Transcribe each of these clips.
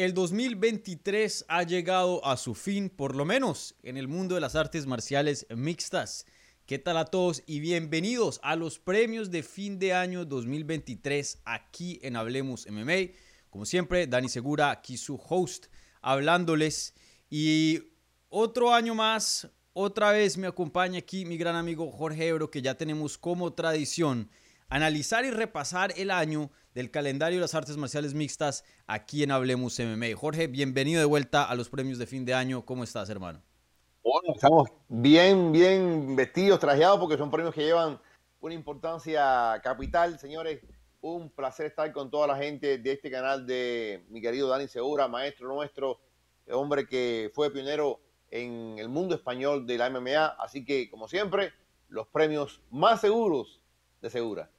El 2023 ha llegado a su fin, por lo menos en el mundo de las artes marciales mixtas. ¿Qué tal a todos y bienvenidos a los premios de fin de año 2023 aquí en Hablemos MMA? Como siempre, Dani Segura, aquí su host, hablándoles. Y otro año más, otra vez me acompaña aquí mi gran amigo Jorge Ebro, que ya tenemos como tradición analizar y repasar el año del calendario de las artes marciales mixtas aquí en Hablemos MMA. Jorge, bienvenido de vuelta a los premios de fin de año. ¿Cómo estás, hermano? Bueno, estamos bien, bien vestidos, trajeados, porque son premios que llevan una importancia capital, señores. Un placer estar con toda la gente de este canal de mi querido Dani Segura, maestro nuestro, hombre que fue pionero en el mundo español de la MMA. Así que, como siempre, los premios más seguros de Segura.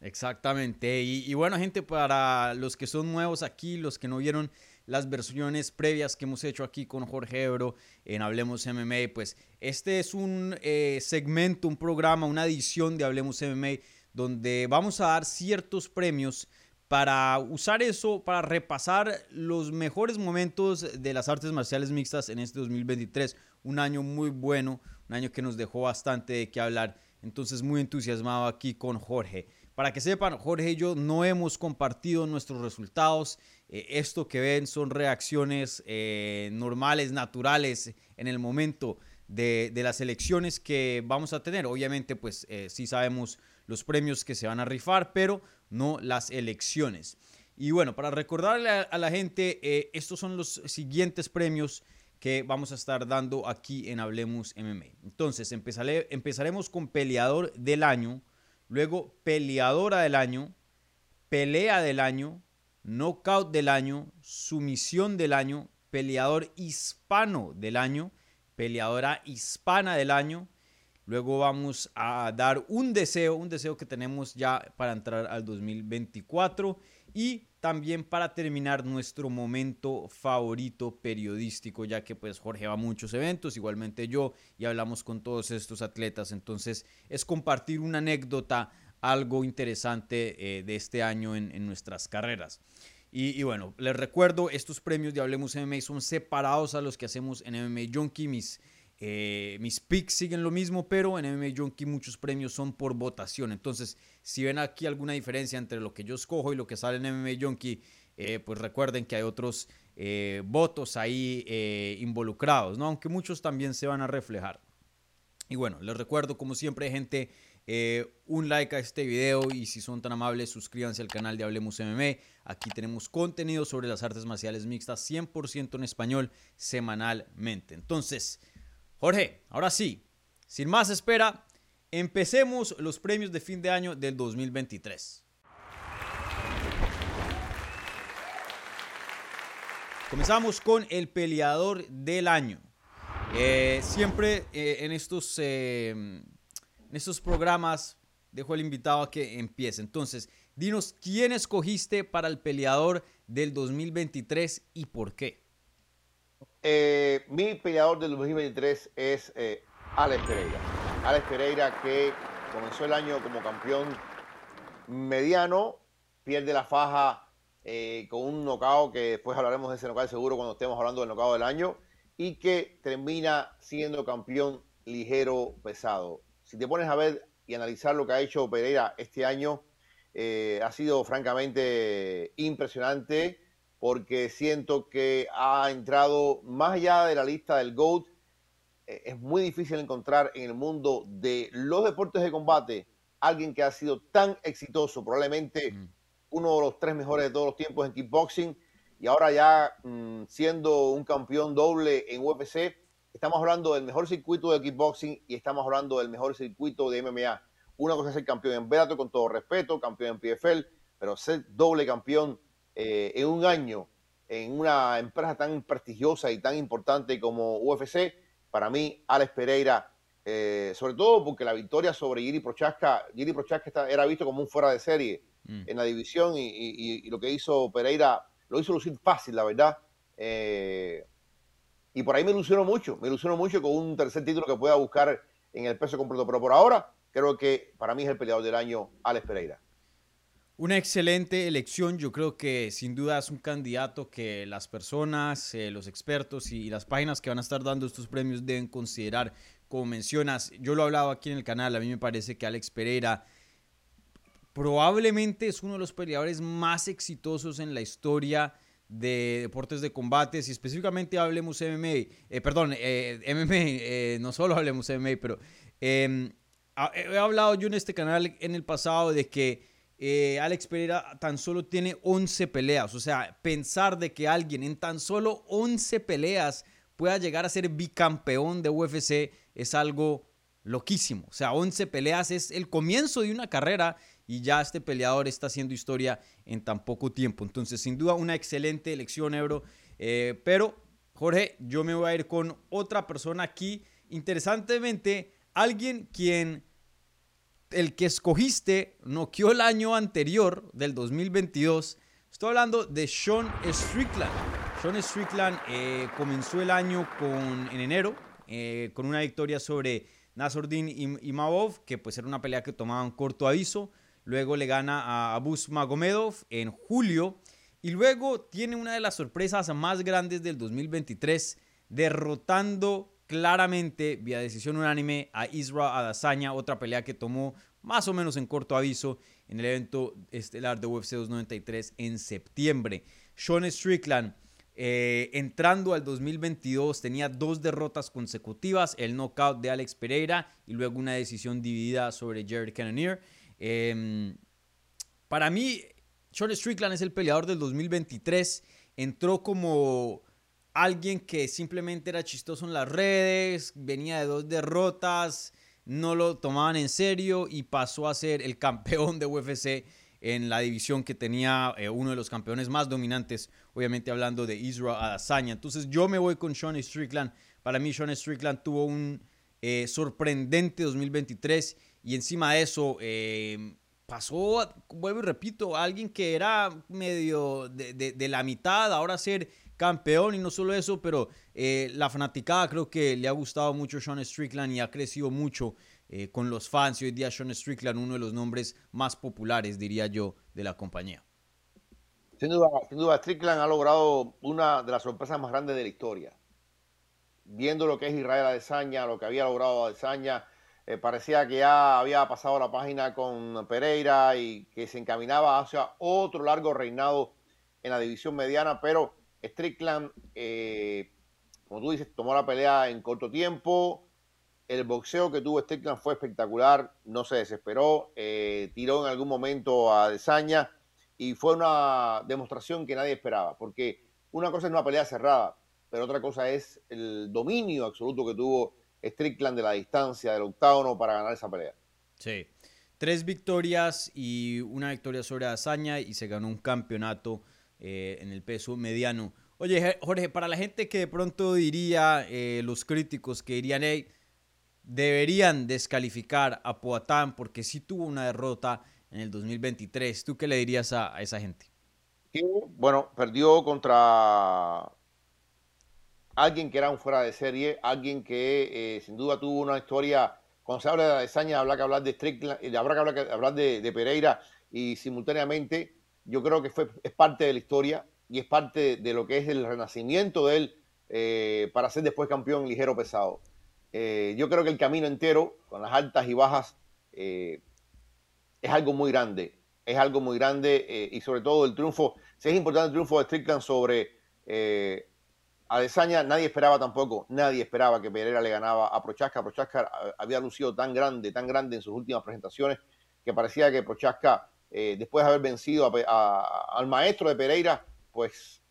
Exactamente. Y, bueno, gente, para los que son nuevos aquí, los que no vieron las versiones previas que hemos hecho aquí con Jorge Ebro en Hablemos MMA, pues este es un eh, segmento, un programa, una edición de Hablemos MMA donde vamos a dar ciertos premios para usar eso, para repasar los mejores momentos de las artes marciales mixtas en este 2023. Un año muy bueno, un año que nos dejó bastante de qué hablar. Entonces muy entusiasmado aquí con Jorge. Para que sepan, Jorge y yo no hemos compartido nuestros resultados. Eh, esto que ven son reacciones eh, normales, naturales en el momento de, las elecciones que vamos a tener. Obviamente, pues eh, sí sabemos los premios que se van a rifar, pero no las elecciones. Y bueno, para recordarle a, la gente, estos son los siguientes premios que vamos a estar dando aquí en Hablemos MMA. Entonces, empezaremos con peleador del año luego peleadora del año, pelea del año, knockout del año, sumisión del año, peleador hispano del año, peleadora hispana del año. Luego vamos a dar un deseo, un deseo que tenemos ya para entrar al 2024 y también para terminar nuestro momento favorito periodístico, ya que pues Jorge va a muchos eventos, igualmente yo, y hablamos con todos estos atletas, entonces es compartir una anécdota, algo interesante eh, de este año en, nuestras carreras. Y, bueno, les recuerdo, estos premios de Hablemos MMA son separados a los que hacemos en MMA Junkie, mis eh, mis picks siguen lo mismo, pero en MMA Junkie muchos premios son por votación. Entonces, si ven aquí alguna diferencia entre lo que yo escojo y lo que sale en MMA Junkie, eh, pues recuerden que hay otros eh, votos ahí involucrados, ¿no? Aunque muchos también se van a reflejar. Y bueno, les recuerdo, como siempre, gente, un like a este video y si son tan amables, suscríbanse al canal de Hablemos MMA. Aquí tenemos contenido sobre las artes marciales mixtas 100% en español semanalmente. Entonces, Jorge, ahora sí, sin más espera, empecemos los premios de fin de año del 2023. Comenzamos con el peleador del año. Eh, siempre eh, en, estos, eh, en estos programas dejo al invitado a que empiece. Entonces, dinos quién escogiste para el peleador del 2023 y por qué. Eh, mi peleador del 2023 es eh, Alex Pereira. Alex Pereira que comenzó el año como campeón mediano, pierde la faja eh, con un knockout, que después hablaremos de ese knockout seguro cuando estemos hablando del knockout del año, y que termina siendo campeón ligero pesado. Si te pones a ver y analizar lo que ha hecho Pereira este año, ha sido francamente impresionante porque siento que ha entrado más allá de la lista del GOAT. Eh, es muy difícil encontrar en el mundo de los deportes de combate alguien que ha sido tan exitoso, probablemente uno de los tres mejores de todos los tiempos en kickboxing y ahora ya mm, siendo un campeón doble en UFC. Estamos hablando del mejor circuito de kickboxing y estamos hablando del mejor circuito de MMA. Una cosa es ser campeón en Bellator, con todo respeto, campeón en PFL, pero ser doble campeón eh, en un año en una empresa tan prestigiosa y tan importante como UFC, para mí, Alex Pereira, eh, sobre todo porque la victoria sobre Giri Prochaska, Giri Prochaska era visto como un fuera de serie mm. en la división y, lo que hizo Pereira lo hizo lucir fácil, la verdad. Eh, y por ahí me ilusionó mucho, me ilusionó mucho con un tercer título que pueda buscar en el peso completo. Pero por ahora, creo que para mí es el peleador del año, Alex Pereira. Una excelente elección, yo creo que sin duda es un candidato que las personas, eh, los expertos y las páginas que van a estar dando estos premios deben considerar. Como mencionas, yo lo he hablado aquí en el canal, a mí me parece que Alex Pereira probablemente es uno de los peleadores más exitosos en la historia de deportes de combates y específicamente hablemos MMA, eh, perdón, eh, MMA, no solo hablemos MMA, pero em, he hablado yo en este canal en el pasado de que eh, Alex Pereira tan solo tiene 11 peleas. O sea, pensar de que alguien en tan solo 11 peleas pueda llegar a ser bicampeón de UFC es algo loquísimo. O sea, 11 peleas es el comienzo de una carrera y ya este peleador está haciendo historia en tan poco tiempo. Entonces, sin duda, una excelente elección, Ebro. Eh, pero, Jorge, yo me voy a ir con otra persona aquí. Interesantemente, alguien quien el que escogiste noqueó el año anterior, del 2022. Estoy hablando de Sean Strickland. Sean Strickland eh, comenzó el año con, en enero eh, con una victoria sobre Nasruddin Imavov, que pues era una pelea que tomaban corto aviso. Luego le gana a Abus Magomedov en julio. Y luego tiene una de las sorpresas más grandes del 2023, derrotando claramente vía decisión unánime a Isra Adesanya, otra pelea que tomó más o menos en corto aviso en el evento estelar de UFC 293 en septiembre. Sean Strickland eh, entrando al 2022 tenía dos derrotas consecutivas, el knockout de Alex Pereira y luego una decisión dividida sobre Jared Cannonier. Em, para mí, Sean Strickland es el peleador del 2023. Entró como alguien que simplemente era chistoso en las redes, venía de dos derrotas, no lo tomaban en serio y pasó a ser el campeón de UFC en la división que tenía eh, uno de los campeones más dominantes, obviamente hablando de Israel Adesanya. Entonces yo me voy con Sean Strickland. Para mí Sean Strickland tuvo un eh, sorprendente 2023 y encima de eso eh, pasó, vuelvo y repito, alguien que era medio de la mitad, ahora ser campeón y no solo eso, pero eh, la fanaticada creo que le ha gustado mucho Sean Strickland y ha crecido mucho eh, con los fans y hoy día Sean Strickland uno de los nombres más populares, diría yo, de la compañía. Sin duda, sin duda, Strickland ha logrado una de las sorpresas más grandes de la historia. Viendo lo que es Israel Adesanya, lo que había logrado Adesanya, eh, parecía que ya había pasado la página con Pereira y que se encaminaba hacia otro largo reinado en la división mediana, pero Strickland, eh, como tú dices, tomó la pelea en corto tiempo. El boxeo que tuvo Strickland fue espectacular, no se desesperó, eh, tiró en algún momento a Desaña y fue una demostración que nadie esperaba, porque una cosa es una pelea cerrada, pero otra cosa es el dominio absoluto que tuvo Strickland de la distancia del octágono para ganar esa pelea. Sí, tres victorias y una victoria sobre Azaña y se ganó un campeonato eh, en el peso mediano. Oye, Jorge, para la gente que de pronto diría, eh, los críticos que dirían, hey, deberían descalificar a Poatán porque sí tuvo una derrota en el 2023, ¿tú qué le dirías a, esa gente? bueno, perdió contra alguien que era un fuera de serie, alguien que eh, sin duda tuvo una historia, cuando se habla de Desaña, habrá que hablar de Strickland, habrá que hablar de Pereira y simultáneamente yo creo que fue, es parte de la historia y es parte de lo que es el renacimiento de él eh, para ser después campeón ligero pesado. Eh, yo creo que el camino entero, con las altas y bajas, eh, es algo muy grande. Es algo muy grande y sobre todo el triunfo, si es importante el triunfo de Strickland sobre Adesanya, nadie esperaba tampoco, nadie esperaba que Pereira le ganaba a Prochaska. Prochaska había lucido tan grande, tan grande en sus últimas presentaciones que parecía que Prochaska eh, después de haber vencido al maestro de Pereira, pues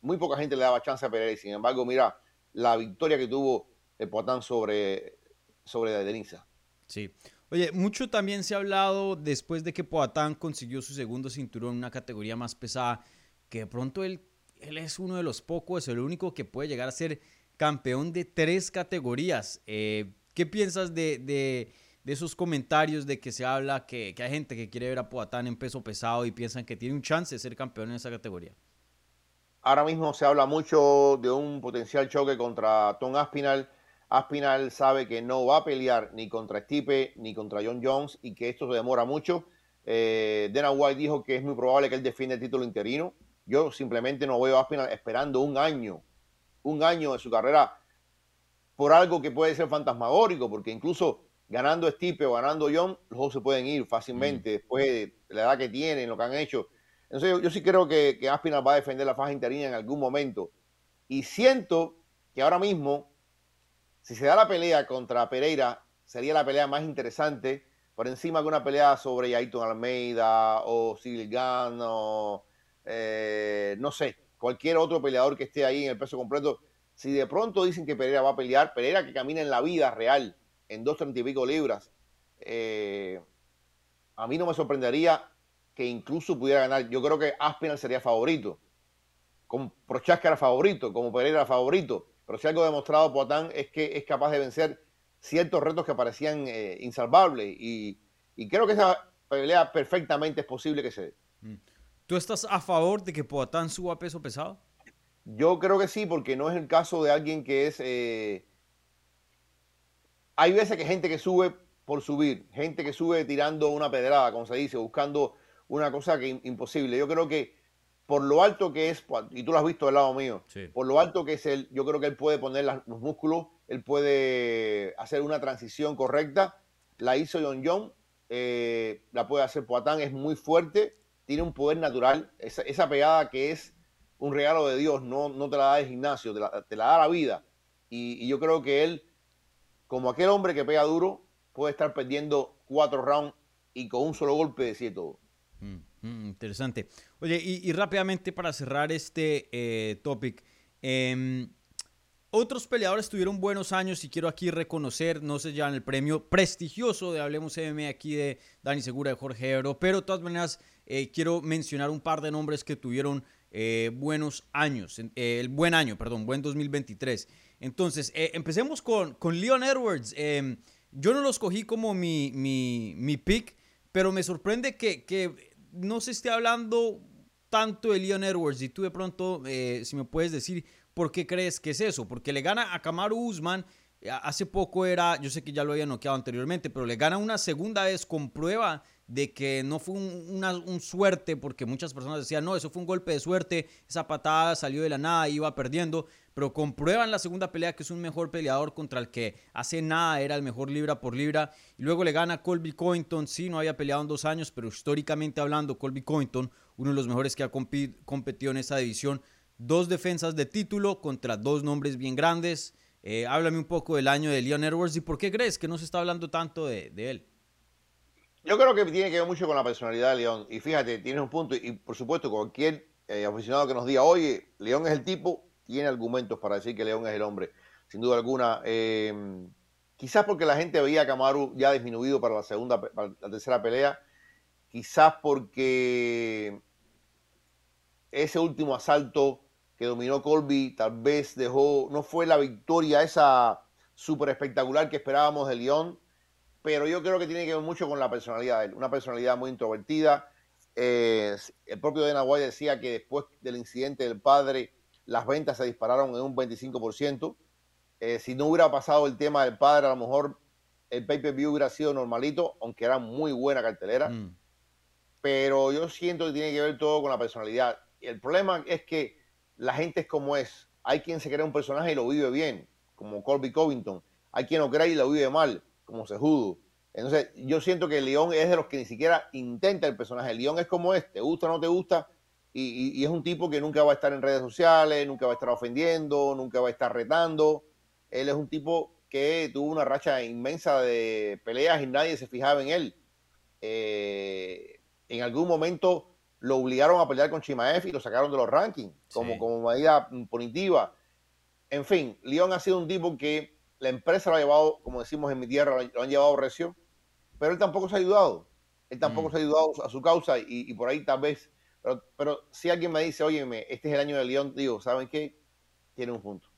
muy poca gente le daba chance a Pereira. Sin embargo, mira la victoria que tuvo el sobre, sobre Denisa. Sí. Oye, mucho también se ha hablado después de que Poatán consiguió su segundo cinturón en una categoría más pesada, que de pronto él, él es uno de los pocos, el único que puede llegar a ser campeón de tres categorías. Eh, ¿Qué piensas de, de esos comentarios de que se habla que, hay gente que quiere ver a Poatán en peso pesado y piensan que tiene un chance de ser campeón en esa categoría? Ahora mismo se habla mucho de un potencial choque contra Tom Aspinal. Aspinal sabe que no va a pelear ni contra Stipe ni contra John Jones y que esto se demora mucho. Eh, Dana White dijo que es muy probable que él defienda el título interino. Yo simplemente no veo a Aspinall esperando un año, un año de su carrera por algo que puede ser fantasmagórico, porque incluso ganando Stipe o ganando John, los dos se pueden ir fácilmente mm. después de la edad que tienen, lo que han hecho. Entonces yo, sí creo que, que Aspinall va a defender la faja interina en algún momento. Y siento que ahora mismo, si se da la pelea contra Pereira, sería la pelea más interesante por encima de una pelea sobre Aiton Almeida o Silgano, eh, no sé, cualquier otro peleador que esté ahí en el peso completo. Si de pronto dicen que Pereira va a pelear, Pereira que camina en la vida real en dos treinta y pico libras, eh, a mí no me sorprendería que incluso pudiera ganar. Yo creo que Aspinall sería favorito como Prochaska era favorito, como Pereira era favorito, pero si algo demostrado Poatán es que es capaz de vencer ciertos retos que parecían eh, insalvables y, creo que esa pelea perfectamente es posible que se dé. Mm. ¿Tú estás a favor de que Poatán suba peso pesado? Yo creo que sí, porque no es el caso de alguien que es... Eh, hay veces que gente que sube por subir, gente que sube tirando una pedrada, como se dice, buscando una cosa que imposible. Yo creo que por lo alto que es, y tú lo has visto del lado mío, por lo alto que es él, yo creo que él puede poner los músculos, él puede hacer una transición correcta. La hizo John John, eh, la puede hacer Poatán, es muy fuerte, tiene un poder natural. Esa, pegada que es un regalo de Dios, no, no te la da el gimnasio, te la, da la vida. Y, yo creo que él, como aquel hombre que pega duro, puede estar perdiendo cuatro rounds y con un solo golpe decide todo. Mm. Mm, interesante. Oye, y, rápidamente para cerrar este eh, topic, em, otros peleadores tuvieron buenos años y quiero aquí reconocer, no ya en el premio prestigioso de Hablemos M aquí de Dani Segura, de Jorge Ebro, pero de todas maneras eh, quiero mencionar un par de nombres que tuvieron eh, buenos años, el buen año, perdón, buen 2023. Entonces, empecemos con, con Leon Edwards. Em, yo no los cogí como mi, mi, mi pick, pero me sorprende que, que no se esté hablando tanto de Leon Edwards. Y tú de pronto, eh, si me puedes decir por qué crees que es eso, porque le gana a Kamaru Usman, eh, hace poco era, yo sé que ya lo había noqueado anteriormente, pero le gana una segunda vez con prueba de que no fue una un suerte, porque muchas personas decían, no, eso fue un golpe de suerte, esa patada salió de la nada, iba perdiendo, pero comprueban la segunda pelea que es un mejor peleador contra el que hace nada era el mejor libra por libra, y luego le gana Colby Covington, sí, no había peleado en dos años, pero históricamente hablando, Colby Covington, uno de los mejores que ha competido en esa división, dos defensas de título contra dos nombres bien grandes, eh, háblame un poco del año de Leon Edwards y por qué crees que no se está hablando tanto de él. Yo creo que tiene que ver mucho con la personalidad de León. Y fíjate, tienes un punto. Y por supuesto, cualquier eh, aficionado que nos diga, oye, León es el tipo, tiene argumentos para decir que León es el hombre. Sin duda alguna. Eh, quizás porque la gente veía a Camaru ya disminuido para la segunda, para la tercera pelea. Quizás porque ese último asalto que dominó Colby tal vez dejó, no fue la victoria esa súper espectacular que esperábamos de León pero yo creo que tiene que ver mucho con la personalidad de él, una personalidad muy introvertida. Eh, el propio Dana White decía que después del incidente del padre, las ventas se dispararon en un 25%. Eh, si no hubiera pasado el tema del padre, a lo mejor el pay-per-view hubiera sido normalito, aunque era muy buena cartelera. Mm. Pero yo siento que tiene que ver todo con la personalidad. Y el problema es que la gente es como es. Hay quien se crea un personaje y lo vive bien, como Colby Covington. Hay quien lo cree y lo vive mal como Sejudo. Entonces, yo siento que León es de los que ni siquiera intenta el personaje. León es como este, te gusta o no te gusta, y, es un tipo que nunca va a estar en redes sociales, nunca va a estar ofendiendo, nunca va a estar retando. Él es un tipo que tuvo una racha inmensa de peleas y nadie se fijaba en él. Eh, en algún momento lo obligaron a pelear con Chimaev y lo sacaron de los rankings como, como medida punitiva. En fin, León ha sido un tipo que la empresa lo ha llevado, como decimos en mi tierra, lo han llevado recio, pero él tampoco se ha ayudado. Él tampoco mm. se ha ayudado a su causa y, por ahí tal vez. Pero, si alguien me dice, óyeme, este es el año de León, digo, ¿saben qué? Tiene un punto.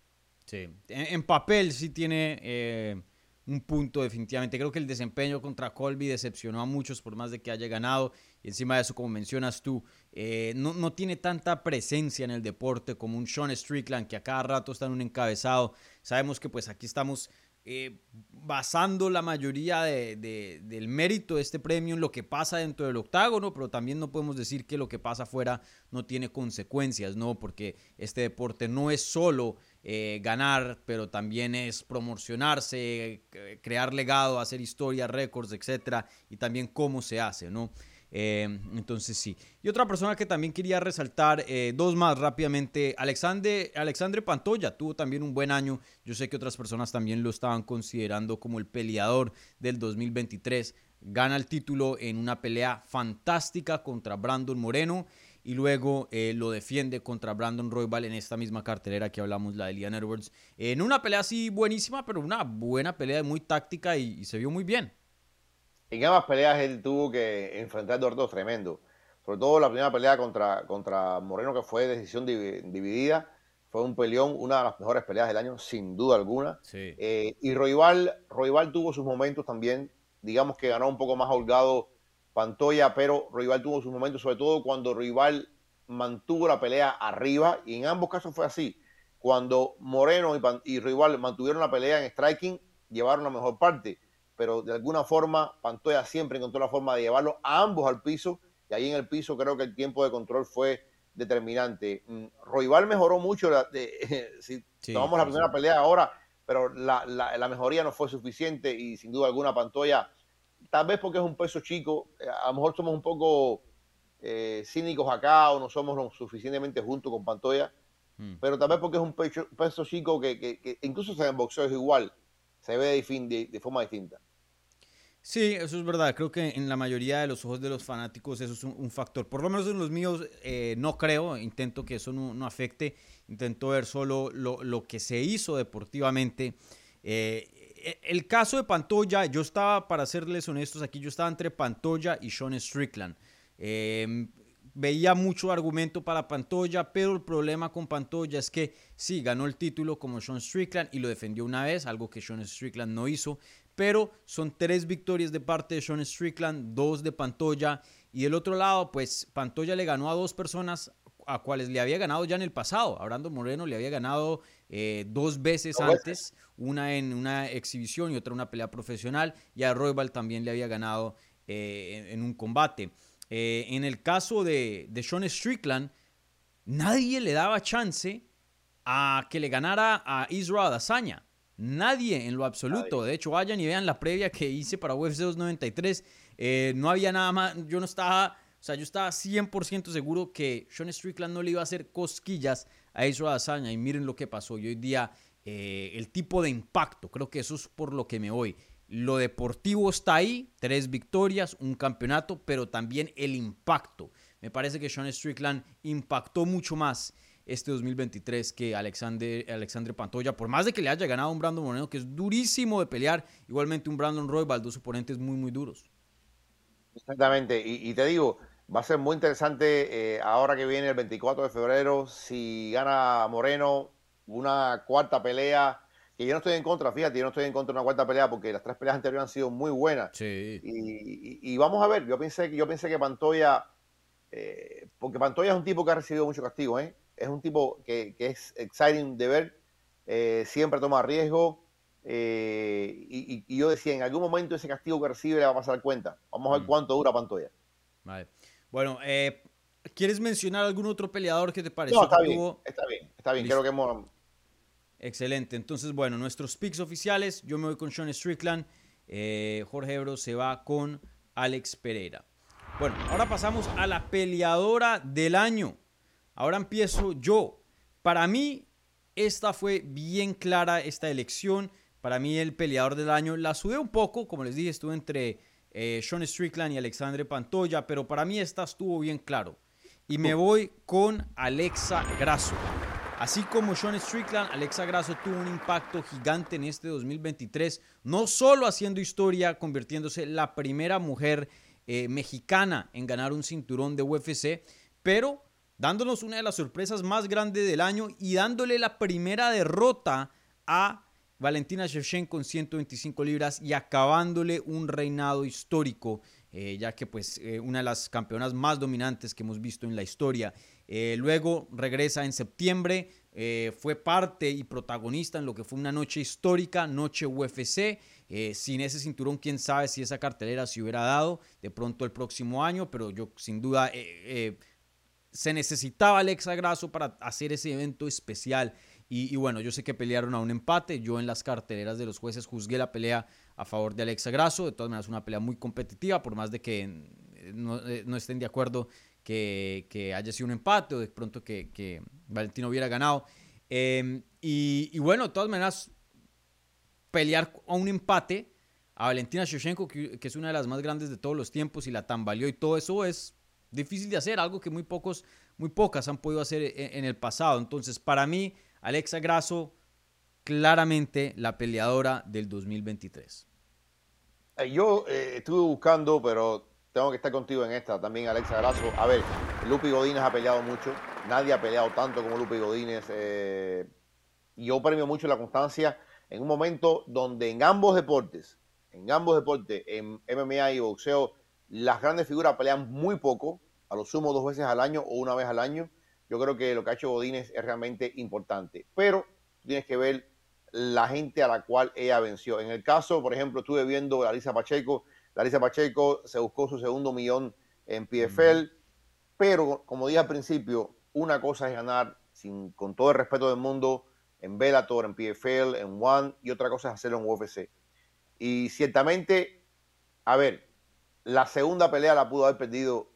Sí, en, papel sí tiene eh, un punto definitivamente. Creo que el desempeño contra Colby decepcionó a muchos por más de que haya ganado. Y encima de eso, como mencionas tú, eh, no, no, tiene tanta presencia en el deporte como un Sean Strickland que a cada rato está en un encabezado. Sabemos que pues aquí estamos eh, basando la mayoría del mérito de este premio en lo que pasa dentro del octágono, pero también no podemos decir que lo que pasa afuera no tiene consecuencias, ¿no? Porque este deporte no es solo eh, ganar, pero también es promocionarse, crear legado, hacer historia, récords, etcétera, y también cómo se hace, ¿no? Eh, entonces sí. Y otra persona que también quería resaltar, eh, dos más rápidamente, Alexandre, Alexandre Pantoya tuvo también un buen año. Yo sé que otras personas también lo estaban considerando como el peleador del 2023. Gana el título en una pelea fantástica contra Brandon Moreno y luego eh, lo defiende contra Brandon Roybal en esta misma cartelera que hablamos, la de Liam Edwards. En una pelea así buenísima, pero una buena pelea muy táctica y se vio muy bien. En ambas peleas él tuvo que enfrentar duelos tremendo. Sobre todo la primera pelea contra, contra Moreno, que fue decisión dividida. Fue un peleón, una de las mejores peleas del año, sin duda alguna. Eh, y Royval tuvo sus momentos también. Digamos que ganó un poco más holgado Pantoya, pero Royval tuvo sus momentos, sobre todo cuando Royval mantuvo la pelea arriba. Y en ambos casos fue así. Cuando Moreno y, y Royval mantuvieron la pelea en striking, llevaron la mejor parte pero de alguna forma Pantoya siempre encontró la forma de llevarlo a ambos al piso y ahí en el piso creo que el tiempo de control fue determinante. Mm, Royval mejoró mucho, si tomamos la primera pelea ahora, pero la, mejoría no fue suficiente y sin duda alguna Pantoya, tal vez porque es un peso chico, eh, a lo mejor somos un poco eh, cínicos acá o no somos lo suficientemente juntos con Pantoya, mm. pero tal vez porque es un peso, chico que, incluso en boxeo es igual, se ve de forma distinta. Sí, eso es verdad. Creo que en la mayoría de los ojos de los fanáticos eso es un, factor. Por lo menos en los míos eh, no creo. Intento que eso no, afecte. Intento ver solo lo, que se hizo deportivamente. Eh, e, el caso de Pantoya, yo estaba, para serles honestos aquí, yo estaba entre Pantoya y Sean Strickland. Em, veía mucho argumento para Pantoya, pero el problema con Pantoya es que sí, ganó el título como Sean Strickland y lo defendió una vez, algo que Sean Strickland no hizo pero son tres victorias de parte de Sean Strickland, dos de Pantoya. Y del otro lado, pues Pantoya le ganó a dos personas a cuales le había ganado ya en el pasado. A Brando Moreno le había ganado eh, dos veces antes, una en una exhibición y otra en una pelea profesional. Y a Roybal también le había ganado eh, en, un combate. Eh, en el caso de, de Sean Strickland, nadie le daba chance a que le ganara a Israel Adesanya. Nadie en lo absoluto. De hecho, vayan y vean la previa que hice para UFC 293. Eh, no había nada más. Yo no estaba. O sea, yo estaba 100% seguro que Sean Strickland no le iba a hacer cosquillas a Israel Adesanya. Y miren lo que pasó. Y hoy día, eh, el tipo de impacto, creo que eso es por lo que me voy. Lo deportivo está ahí, tres victorias, un campeonato, pero también el impacto. Me parece que Sean Strickland impactó mucho más este 2023 que Alexander, Alexandre Pantoya, por más de que le haya ganado un Brandon Moreno, que es durísimo de pelear, igualmente un Brandon Roy, dos oponentes muy, muy duros. Exactamente, y, te digo, va a ser muy interesante eh, ahora que viene el 24 de febrero, si gana Moreno, una cuarta pelea, que yo no estoy en contra, fíjate, yo no estoy en contra de una cuarta pelea porque las tres peleas anteriores han sido muy buenas. Sí. Y, vamos a ver, yo pensé, yo pensé que Pantoya, eh, porque Pantoya es un tipo que ha recibido mucho castigo, ¿eh? Es un tipo que, es exciting de ver, eh, siempre toma riesgo. Eh, y, yo decía, en algún momento ese castigo que recibe le va a pasar cuenta. Vamos a ver mm. cuánto dura Pantoya. Vale. Bueno, eh, ¿quieres mencionar algún otro peleador que te pareció? No, está, bien, está bien, está bien, creo que hemos... Excelente, entonces bueno, nuestros picks oficiales, yo me voy con Sean Strickland, Jorge Ebro se va con Alex Pereira. Bueno, ahora pasamos a la peleadora del año. Ahora empiezo yo. Para mí, esta fue bien clara, esta elección. Para mí, el peleador del año la sudé un poco. Como les dije, estuve entre eh, Sean Strickland y Alexandre Pantoya. Pero para mí, esta estuvo bien claro. Y me voy con Alexa Grasso. Así como Sean Strickland, Alexa Grasso tuvo un impacto gigante en este 2023, no solo haciendo historia, convirtiéndose en la primera mujer eh, mexicana en ganar un cinturón de UFC, pero dándonos una de las sorpresas más grandes del año y dándole la primera derrota a Valentina Shevchenko con 125 libras y acabándole un reinado histórico, eh, ya que pues eh, una de las campeonas más dominantes que hemos visto en la historia. Eh, luego regresa en septiembre, fue parte y protagonista en lo que fue una noche histórica, noche UFC. Sin ese cinturón, quién sabe si esa cartelera se hubiera dado de pronto el próximo año, pero yo sin duda se necesitaba Alexa Grasso para hacer ese evento especial. Y, bueno, yo sé que pelearon a un empate. Yo en las carteleras de los jueces juzgué la pelea a favor de Alexa Grasso. De todas maneras, una pelea muy competitiva, por más de que no, no estén de acuerdo que, haya sido un empate o de pronto que, Valentino hubiera ganado. Em, y, bueno, de todas maneras, pelear a un empate a Valentina Shevchenko, que, es una de las más grandes de todos los tiempos y la tambaleó y todo eso es difícil de hacer, algo que muy pocos, muy pocas han podido hacer en, en el pasado. Entonces, para mí, Alexa Grasso, claramente la peleadora del 2023. Eh, yo eh, estuve buscando, pero tengo que estar contigo en esta también, Alexa Grasso. A ver, Lupi Godínez ha peleado mucho. Nadie ha peleado tanto como Lupi Godínez. Eh, yo premio mucho la constancia en un momento donde en ambos deportes, en ambos deportes, en MMA y boxeo, las grandes figuras pelean muy poco, a lo sumo dos veces al año o una vez al año. Yo creo que lo que ha hecho Godínez es realmente importante. Pero tienes que ver la gente a la cual ella venció. En el caso, por ejemplo, estuve viendo a Lisa Pacheco, Larissa Pacheco se buscó su segundo millón en PFL, pero como dije al principio, una cosa es ganar sin, con todo el respeto del mundo en Bellator, en PFL, en One, y otra cosa es hacerlo en UFC. Y ciertamente, a ver, la segunda pelea la pudo haber perdido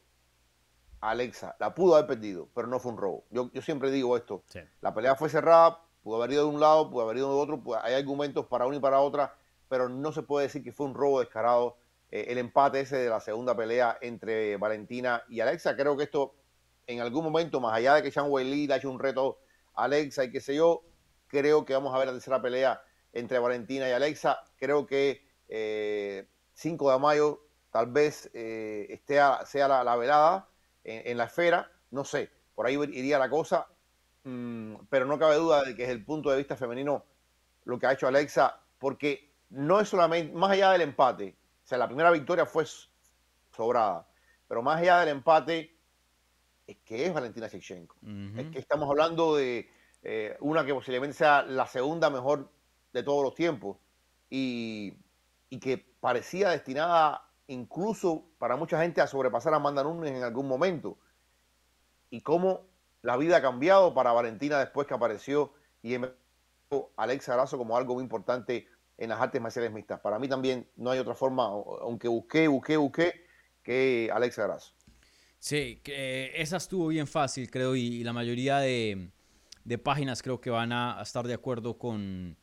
Alexa, la pudo haber perdido, pero no fue un robo. Yo, siempre digo esto, la pelea fue cerrada, pudo haber ido de un lado, pudo haber ido de otro, hay argumentos para una y para otra, pero no se puede decir que fue un robo descarado eh, el empate ese de la segunda pelea entre Valentina y Alexa. Creo que esto en algún momento, más allá de que Sean Lee le ha hecho un reto a Alexa y qué sé yo, creo que vamos a ver la tercera pelea entre Valentina y Alexa. Creo que 5 eh, de mayo tal vez eh, esté sea la, velada en, la esfera, no sé, por ahí iría la cosa, mm, pero no cabe duda de que desde el punto de vista femenino lo que ha hecho Alexa, porque no es solamente, más allá del empate, o sea, la primera victoria fue sobrada. Pero más allá del empate, es que es Valentina Shevchenko. Es que estamos hablando de eh, una que posiblemente sea la segunda mejor de todos los tiempos y, que parecía destinada incluso para mucha gente a sobrepasar a Amanda Nunes en algún momento. Y cómo la vida ha cambiado para Valentina después que apareció y Alexa Arazo como algo muy importante en las artes marciales mixtas. Para mí también no hay otra forma, aunque busqué, busqué, busqué, que Alexa Grasso. Sí, que esa estuvo bien fácil, creo, y, la mayoría de, páginas creo que van a, estar de acuerdo con,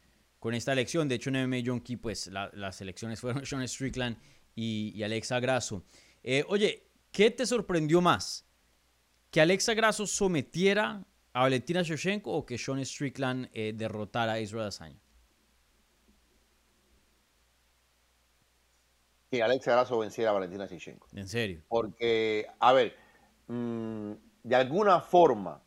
esta elección. De hecho, en MMA Junkie, pues las elecciones fueron Sean Strickland y, Alexa Grasso. Eh, oye, ¿qué te sorprendió más? ¿Que Alexa Grasso sometiera a Valentina Shevchenko o que Sean Strickland eh, derrotara a Israel Adesanya? que Alexa Grasso venciera a Valentina Shevchenko. ¿En serio? Porque, a ver, mm, de alguna forma,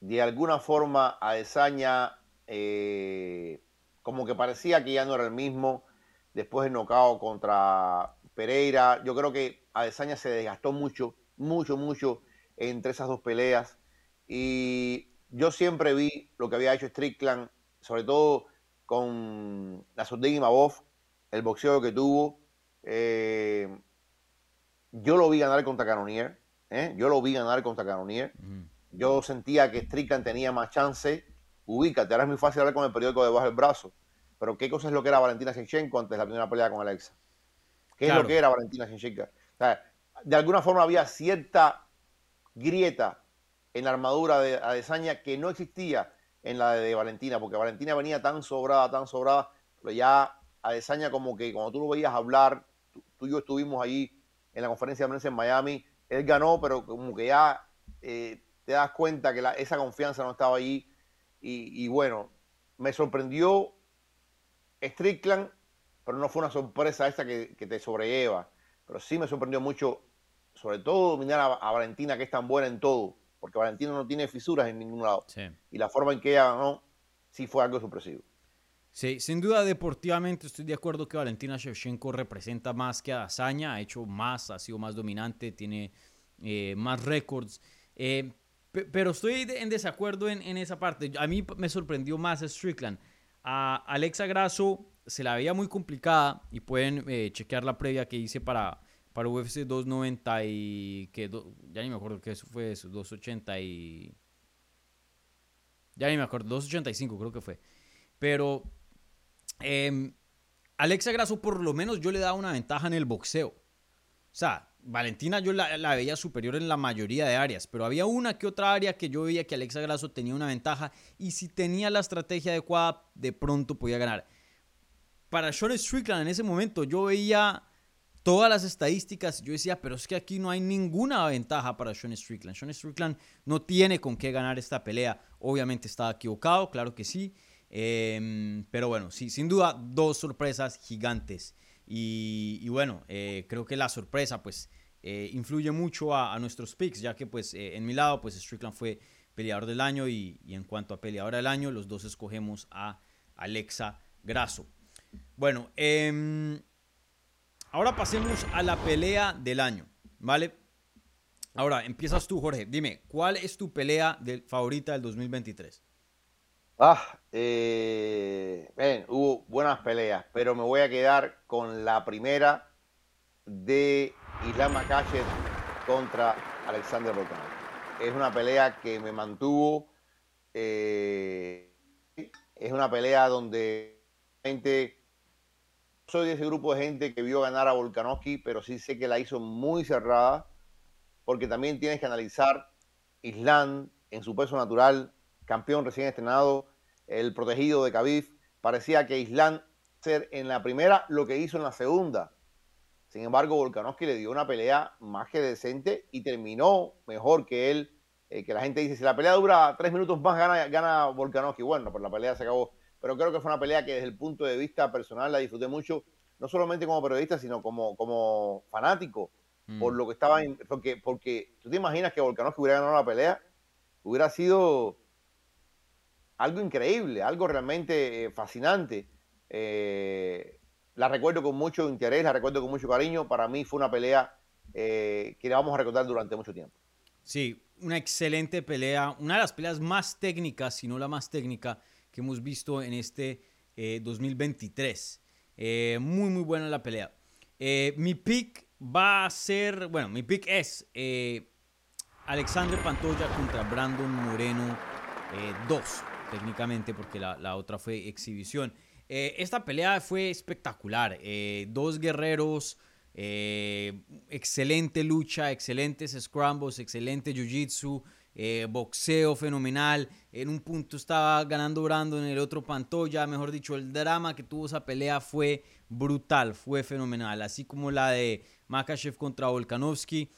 de alguna forma, Adesanya eh, como que parecía que ya no era el mismo después del nocao contra Pereira. Yo creo que Adesanya se desgastó mucho, mucho, mucho entre esas dos peleas. Y yo siempre vi lo que había hecho Strickland, sobre todo con la y Mabov, el boxeo que tuvo eh, yo lo vi ganar contra Canonier. ¿eh? Yo lo vi ganar contra Canonier. Yo sentía que Strickland tenía más chance. Ubícate, ahora es muy fácil hablar con el periódico debajo del brazo. Pero ¿qué cosa es lo que era Valentina Shevchenko antes de la primera pelea con Alexa? ¿Qué es lo que era Valentina Shevchenko? de alguna forma había cierta grieta en la armadura de Adesanya que no existía en la de Valentina, porque Valentina venía tan sobrada, tan sobrada, pero ya Adesanya como que cuando tú lo veías hablar, tú y yo estuvimos ahí en la conferencia de prensa en Miami, él ganó, pero como que ya eh, te das cuenta que esa confianza no estaba ahí. Y, bueno, me sorprendió Strickland, pero no fue una sorpresa esta que, te sobrelleva. Pero sí me sorprendió mucho, sobre todo dominar a, Valentina, que es tan buena en todo, porque Valentina no tiene fisuras en ningún lado. Y la forma en que ella ganó, sí fue algo sorpresivo. Sí, sin duda deportivamente estoy de acuerdo que Valentina Shevchenko representa más que a Azaña, ha hecho más, ha sido más dominante, tiene eh, más récords. Eh, pero estoy en desacuerdo en, esa parte. A mí me sorprendió más Strickland. A Alexa Grasso se la veía muy complicada y pueden eh, chequear la previa que hice para, para UFC 290 y que ya ni me acuerdo qué eso fue eso, 280 y ya ni me acuerdo, 285 creo que fue. Pero em, Alexa Grasso por lo menos yo le daba una ventaja en el boxeo. O sea, Valentina yo la, veía superior en la mayoría de áreas, pero había una que otra área que yo veía que Alexa Grasso tenía una ventaja y si tenía la estrategia adecuada, de pronto podía ganar. Para Sean Strickland en ese momento yo veía todas las estadísticas, yo decía, pero es que aquí no hay ninguna ventaja para Sean Strickland. Sean Strickland no tiene con qué ganar esta pelea. Obviamente estaba equivocado, claro que sí. Em, pero bueno, sí, sin duda, dos sorpresas gigantes. Y, bueno, eh, creo que la sorpresa pues eh, influye mucho a, nuestros picks, ya que pues eh, en mi lado pues Strickland fue peleador del año y, en cuanto a peleador del año, los dos escogemos a Alexa Grasso. Bueno, em, ahora pasemos a la pelea del año, ¿vale? Ahora, empiezas tú, Jorge. Dime, ¿cuál es tu pelea favorita del 2023? Ah, eh, hubo buenas peleas, pero me voy a quedar con la primera de Islam Makhachev contra Alexander Volkanovski. Es una pelea que me mantuvo. Eh, es una pelea donde gente, soy de ese grupo de gente que vio ganar a Volkanovski, pero sí sé que la hizo muy cerrada, porque también tienes que analizar Islam en su peso natural, campeón recién estrenado, el protegido de Khabib. Parecía que Islam ser en la primera lo que hizo en la segunda. Sin embargo, Volkanovski le dio una pelea más que decente y terminó mejor que él. Eh, que la gente dice, si la pelea dura tres minutos más, gana, gana Volkanovski. Bueno, pues la pelea se acabó. Pero creo que fue una pelea que desde el punto de vista personal la disfruté mucho, no solamente como periodista, sino como, como fanático, por mm. lo que estaba en, porque, porque tú te imaginas que Volkanovski hubiera ganado la pelea, hubiera sido algo increíble, algo realmente eh, fascinante. Eh, la recuerdo con mucho interés, la recuerdo con mucho cariño. Para mí fue una pelea eh, que la vamos a recordar durante mucho tiempo. Sí, una excelente pelea, una de las peleas más técnicas, si no la más técnica, que hemos visto en este 2023. muy, muy buena la pelea. mi pick va a ser, bueno, mi pick es Alexander Pantoya contra Brandon Moreno 2 técnicamente, porque la, otra fue exhibición. Eh, esta pelea fue espectacular. Eh, dos guerreros, eh, excelente lucha, excelentes scrambles, excelente jiu-jitsu, boxeo fenomenal. En un punto estaba ganando Brandon, en el otro Pantoya. Mejor dicho, el drama que tuvo esa pelea fue brutal, fue fenomenal. Así como la de Makachev contra Volkanovski.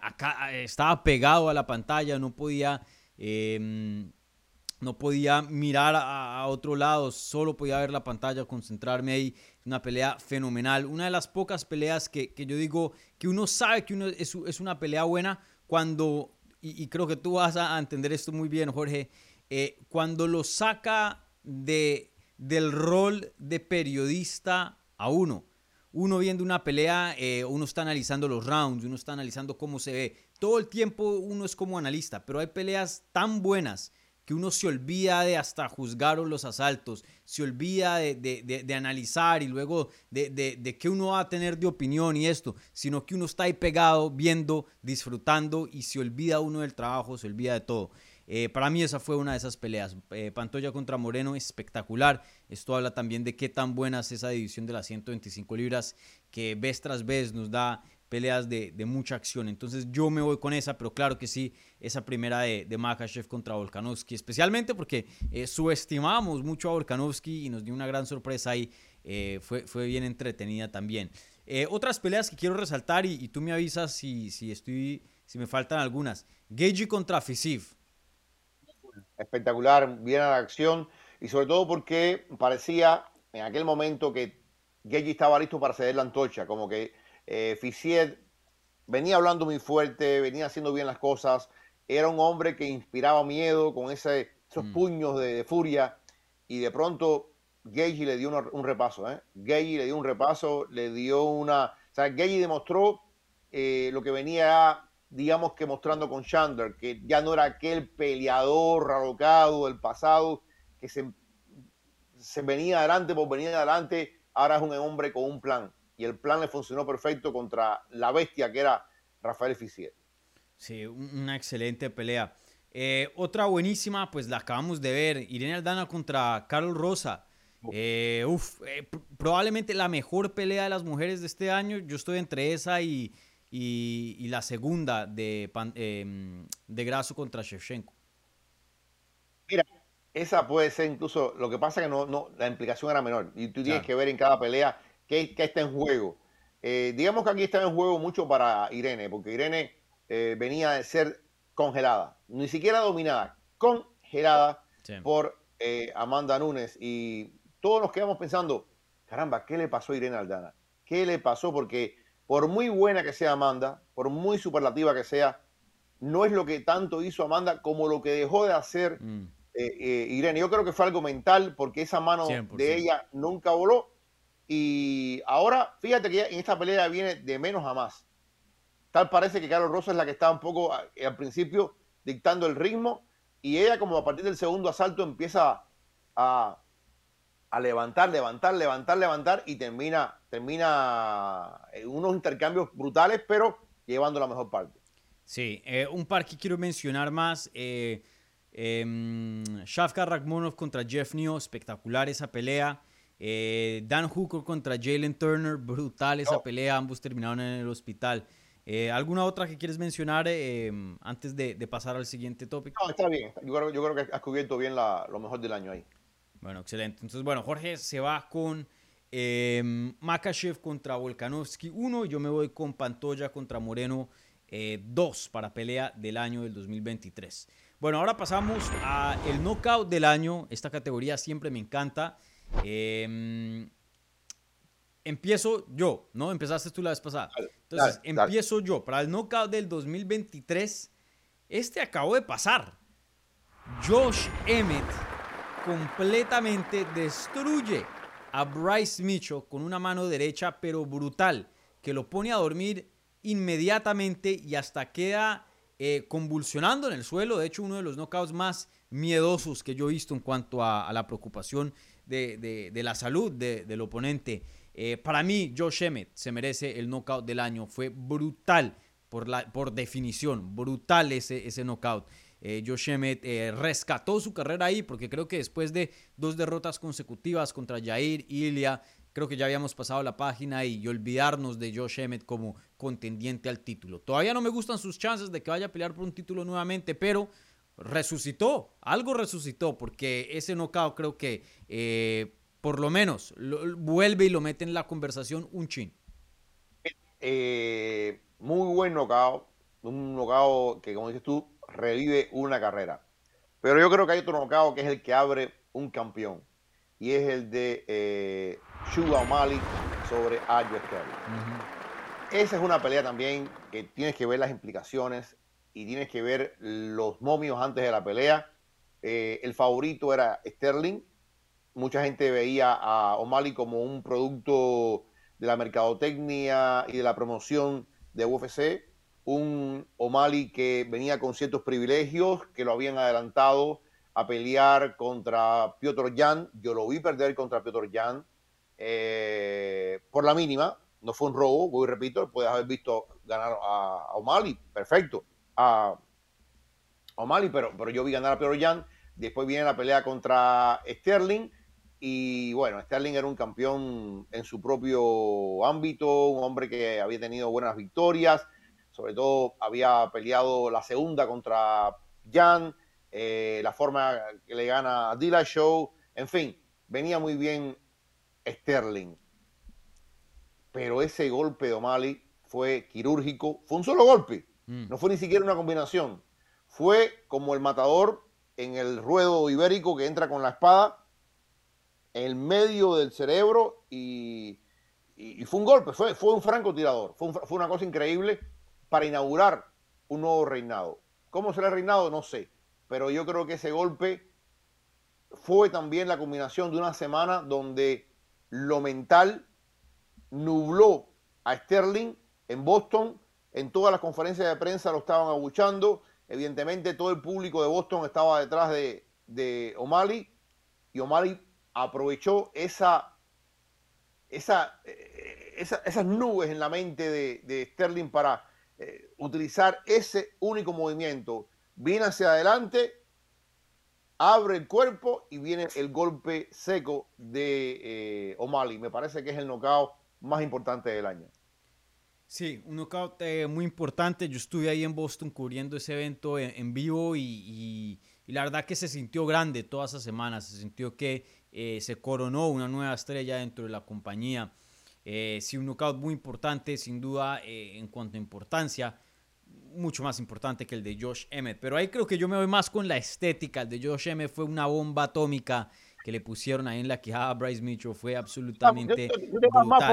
acá estaba pegado a la pantalla, no podía no podía mirar a, otro lado, solo podía ver la pantalla, concentrarme ahí. Una pelea fenomenal, una de las pocas peleas que, yo digo que uno sabe que uno es, una pelea buena cuando, y, creo que tú vas a entender esto muy bien, Jorge, eh, cuando lo saca de, del rol de periodista a uno. Uno viendo una pelea, eh, uno está analizando los rounds, uno está analizando cómo se ve. Todo el tiempo uno es como analista, pero hay peleas tan buenas que uno se olvida de hasta juzgar los asaltos, se olvida de, analizar y luego de, qué uno va a tener de opinión y esto, sino que uno está ahí pegado, viendo, disfrutando y se olvida uno del trabajo, se olvida de todo. Eh, para mí esa fue una de esas peleas. Eh, Pantoya contra Moreno, espectacular. Esto habla también de qué tan buena es esa división de las 125 libras que vez tras vez nos da peleas de, mucha acción. Entonces yo me voy con esa, pero claro que sí, esa primera de, de Makachev contra Volkanovski, especialmente porque eh, subestimamos mucho a Volkanovski y nos dio una gran sorpresa ahí. Eh, fue, fue bien entretenida también. Eh, otras peleas que quiero resaltar y, tú me avisas si, si, estoy, si me faltan algunas. Gagey contra Fisiv. Espectacular, bien a la acción y sobre todo porque parecía en aquel momento que Gagey estaba listo para ceder la antorcha, como que eh, venía hablando muy fuerte, venía haciendo bien las cosas, era un hombre que inspiraba miedo con ese, esos mm. puños de, furia y de pronto Gagey le dio un repaso, ¿eh? le dio un repaso, le dio una... O sea, Gagey demostró eh, lo que venía digamos que mostrando con Chandler, que ya no era aquel peleador alocado del pasado que se, se venía adelante por venir adelante, ahora es un hombre con un plan. Y el plan le funcionó perfecto contra la bestia que era Rafael Fisier. Sí, una excelente pelea. Eh, otra buenísima, pues la acabamos de ver, Irene Aldana contra Carlos Rosa. Eh, uf, eh, probablemente la mejor pelea de las mujeres de este año. Yo estoy entre esa y, y, la segunda de, em, de Grasso contra Shevchenko. Mira, esa puede ser incluso, lo que pasa es que no, no, la implicación era menor y tú tienes que ver en cada pelea qué, qué está en juego. Eh, digamos que aquí está en juego mucho para Irene, porque Irene eh, venía de ser congelada, ni siquiera dominada, congelada por eh, Amanda Nunes y todos nos quedamos pensando, caramba, ¿qué le pasó a Irene Aldana? ¿Qué le pasó? Porque por muy buena que sea Amanda, por muy superlativa que sea, no es lo que tanto hizo Amanda como lo que dejó de hacer mm. eh, eh, Irene. Yo creo que fue algo mental porque esa mano de ella nunca voló. Y ahora, fíjate que en esta pelea viene de menos a más. Tal parece que Carlos Rosa es la que estaba un poco eh, al principio dictando el ritmo y ella como a partir del segundo asalto empieza a, a levantar, levantar, levantar, levantar y termina, termina en unos intercambios brutales, pero llevando la mejor parte. Sí, eh, un par que quiero mencionar más. Eh, eh, Shafkar contra Jeff New, espectacular esa pelea. Eh, Dan Hooker contra Jalen Turner, brutal esa pelea, ambos terminaron en el hospital. ¿Alguna otra que quieres mencionar antes de, pasar al siguiente tópico? No, está bien. Yo creo, yo creo que has cubierto bien lo mejor del año ahí. Bueno, excelente. Entonces, bueno, Jorge se va con eh, Makachev contra Volkanovski 1. Yo me voy con Pantoya contra Moreno 2 eh, para pelea del año del 2023. Bueno, ahora pasamos a el knockout del año. Esta categoría siempre me encanta. Em, empiezo yo, ¿no? Empezaste tú la vez pasada. Entonces, empiezo yo. Para el knockout del 2023, este acabó de pasar. Josh Emmett completamente destruye a Bryce Mitchell con una mano derecha, pero brutal, que lo pone a dormir inmediatamente y hasta queda eh, convulsionando en el suelo. De hecho, uno de los knockouts más miedosos que yo he visto en cuanto a, la preocupación de, la salud del oponente. Eh, para mí, Josh Emmett se merece el knockout del año. Fue brutal por, la, por definición, brutal ese, ese knockout. Eh, Josh Emmett eh, rescató su carrera ahí porque creo que después de dos derrotas consecutivas contra Jair y Ilya, creo que ya habíamos pasado la página y, olvidarnos de Josh Emmett como contendiente al título. Todavía no me gustan sus chances de que vaya a pelear por un título nuevamente, pero resucitó, algo resucitó porque ese knockout creo que eh, por lo menos vuelve y lo mete en la conversación un chin. muy buen knockout, un knockout que como dices tú, revive una carrera. Pero yo creo que hay otro knockout que es el que abre un campeón. Y es el de eh, Sugar Malik sobre Ayo Esa es una pelea también que tienes que ver las implicaciones y tienes que ver los momios antes de la pelea. Eh, el favorito era Sterling. Mucha gente veía a O'Malley como un producto de la mercadotecnia y de la promoción de UFC un O'Malley que venía con ciertos privilegios que lo habían adelantado a pelear contra Piotr Jan. Yo lo vi perder contra Piotr Jan eh, por la mínima. No fue un robo, voy repito, puedes haber visto ganar a, O'Malley, perfecto. A O'Malley, pero, pero yo vi ganar a Piotr Jan. Después viene la pelea contra Sterling. Y bueno, Sterling era un campeón en su propio ámbito, un hombre que había tenido buenas victorias sobre todo había peleado la segunda contra Jan, eh, la forma que le gana a Dilla Show, en fin, venía muy bien Sterling. Pero ese golpe de O'Malley fue quirúrgico, fue un solo golpe, mm. no fue ni siquiera una combinación. Fue como el matador en el ruedo ibérico que entra con la espada en medio del cerebro y, fue un golpe, fue, fue un francotirador, fue, fue una cosa increíble para inaugurar un nuevo reinado. ¿Cómo será el reinado? No sé. Pero yo creo que ese golpe fue también la combinación de una semana donde lo mental nubló a Sterling en Boston En todas las conferencias de prensa lo estaban abuchando. Evidentemente todo el público de Boston estaba detrás de, de O'Malley y O'Malley aprovechó esa, esa, eh, esas nubes en la mente de, Sterling para eh, utilizar ese único movimiento. Viene hacia adelante, abre el cuerpo y viene el golpe seco de eh, O'Malley. Me parece que es el knockout más importante del año. Sí, un knockout muy importante. Yo estuve ahí en Boston cubriendo ese evento en, vivo y, la verdad que se sintió grande toda esa semana. Se sintió que eh, se coronó una nueva estrella dentro de la compañía. Eh, sí, un knockout muy importante, sin duda, eh, en cuanto a importancia, mucho más importante que el de Josh Emmett. Pero ahí creo que yo me voy más con la estética. El de Josh Emmett fue una bomba atómica que le pusieron ahí en la quejada a Bryce Mitchell. Fue absolutamente. más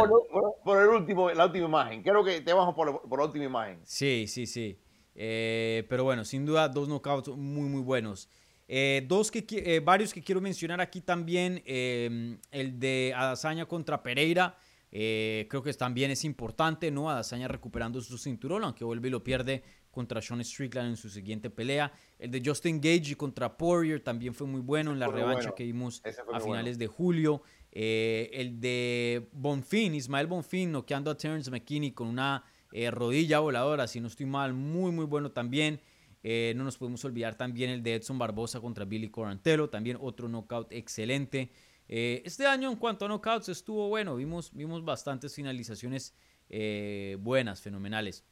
por, el último, la última imagen. Creo que te vamos por, por la última imagen. Sí, sí, sí. pero bueno, sin duda, dos knockouts muy, muy buenos. Eh, dos que, eh, varios que quiero mencionar aquí también, em, el de Adazaña contra Pereira, eh, creo que también es importante, ¿no? Adazaña recuperando su cinturón, aunque vuelve y lo pierde contra Sean Strickland en su siguiente pelea. El de Justin Gage contra Poirier también fue muy bueno en la revancha que vimos a finales de julio. el de Bonfin, Ismael Bonfin, noqueando a Terence McKinney con una rodilla voladora, si no estoy mal, muy, muy bueno también. Eh, no nos podemos olvidar también el de Edson Barbosa contra Billy Corantelo, también otro knockout excelente. Eh, este año en cuanto a knockouts estuvo bueno, vimos, vimos bastantes finalizaciones eh, buenas, fenomenales.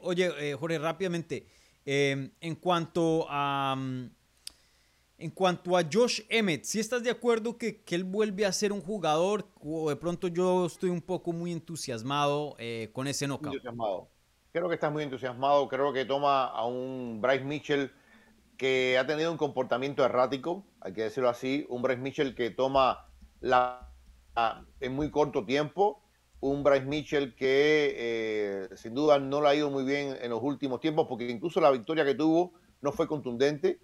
Oye, Jorge, rápidamente, en cuanto a... Mm, en cuanto a Josh Emmett, si estás de acuerdo que, que, él vuelve a ser un jugador o de pronto yo estoy un poco muy entusiasmado con ese knockout? Creo que estás muy entusiasmado. Creo que toma a un Bryce Mitchell que ha tenido un comportamiento errático, hay que decirlo así. Un Bryce Mitchell que toma la, en muy corto tiempo. Un Bryce Mitchell que eh, sin duda no le ha ido muy bien en los últimos tiempos, porque incluso la victoria que tuvo no fue contundente.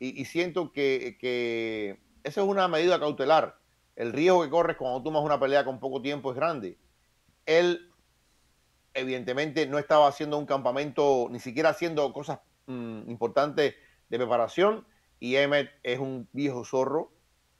Y, siento que, que esa es una medida cautelar. El riesgo que corres cuando tomas una pelea con poco tiempo es grande. Él evidentemente no estaba haciendo un campamento, ni siquiera haciendo cosas mm, importantes de preparación. Y Emmet es un viejo zorro,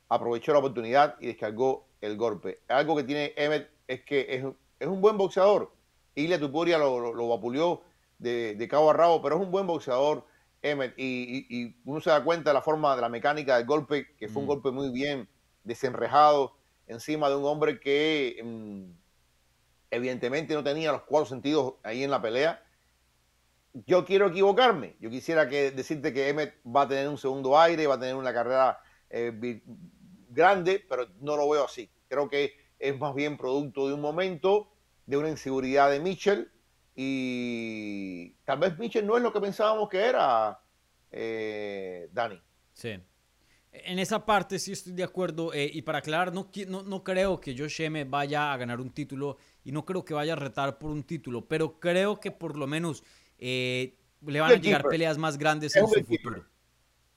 aprovechó la oportunidad y descargó el golpe. Algo que tiene Emmet es que es, un buen boxeador. Ilya Tupuria lo, lo, vapuleó de, cabo a rabo, pero es un buen boxeador Emmet. Y, uno se da cuenta de la forma, de la mecánica del golpe, que fue un mm. golpe muy bien desenrejado encima de un hombre que... Mm, evidentemente no tenía los cuatro sentidos ahí en la pelea. Yo quiero equivocarme. Yo quisiera que, decirte que Emmet va a tener un segundo aire, va a tener una carrera eh, grande, pero no lo veo así. Creo que es más bien producto de un momento, de una inseguridad de Mitchell. Y tal vez Mitchell no es lo que pensábamos que era, eh, Dani. Sí. En esa parte sí estoy de acuerdo. Eh, y para aclarar, no, no, no, creo que Josh M vaya a ganar un título y no creo que vaya a retar por un título, pero creo que por lo menos eh, le van a llegar peleas más grandes en su futuro.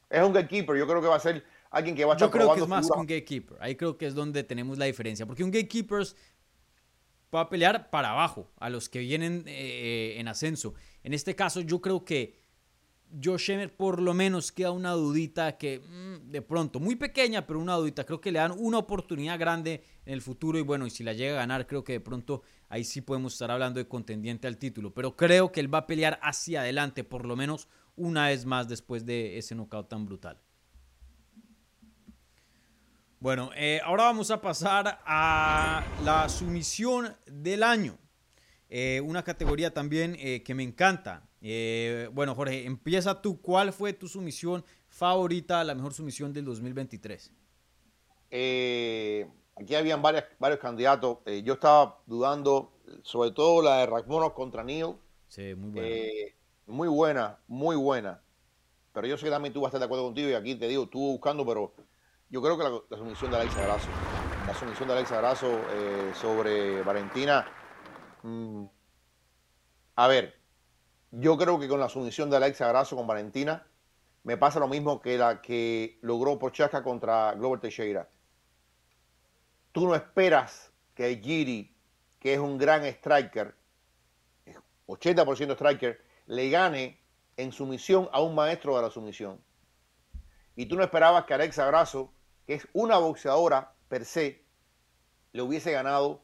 Es un gatekeeper, yo creo que va a ser alguien que va a estar Yo creo que es más que un gatekeeper, ahí creo que es donde tenemos la diferencia, porque un gatekeeper va a pelear para abajo, a los que vienen eh, en ascenso. En este caso yo creo que Josh Emmett por lo menos queda una dudita que mm, de pronto, muy pequeña, pero una dudita. Creo que le dan una oportunidad grande en el futuro y bueno, y si la llega a ganar, creo que de pronto ahí sí podemos estar hablando de contendiente al título. Pero creo que él va a pelear hacia adelante, por lo menos una vez más después de ese knockout tan brutal. Bueno, eh, ahora vamos a pasar a la sumisión del año. Eh, una categoría también eh, que me encanta. Bueno, Jorge, empieza tú. ¿Cuál fue tu sumisión favorita, la mejor sumisión del 2023? Eh, aquí habían varios candidatos. Yo estaba dudando, sobre todo la de Rakhmonov contra Neil. Sí, muy buena. muy buena, muy buena. Pero yo sé que también tú vas a estar de acuerdo contigo y aquí te digo, estuve buscando, pero yo creo que la, sumisión de Alexa Grasso, la sumisión de Alexa Grasso sobre Valentina. Mm, a ver, yo creo que con la sumisión de Alexa Grasso con Valentina, me pasa lo mismo que la que logró Pochaca contra Glover Teixeira. Tú no esperas que Giri, que es un gran striker, 80% striker, le gane en sumisión a un maestro de la sumisión. Y tú no esperabas que Alexa Grasso, que es una boxeadora per se, le hubiese ganado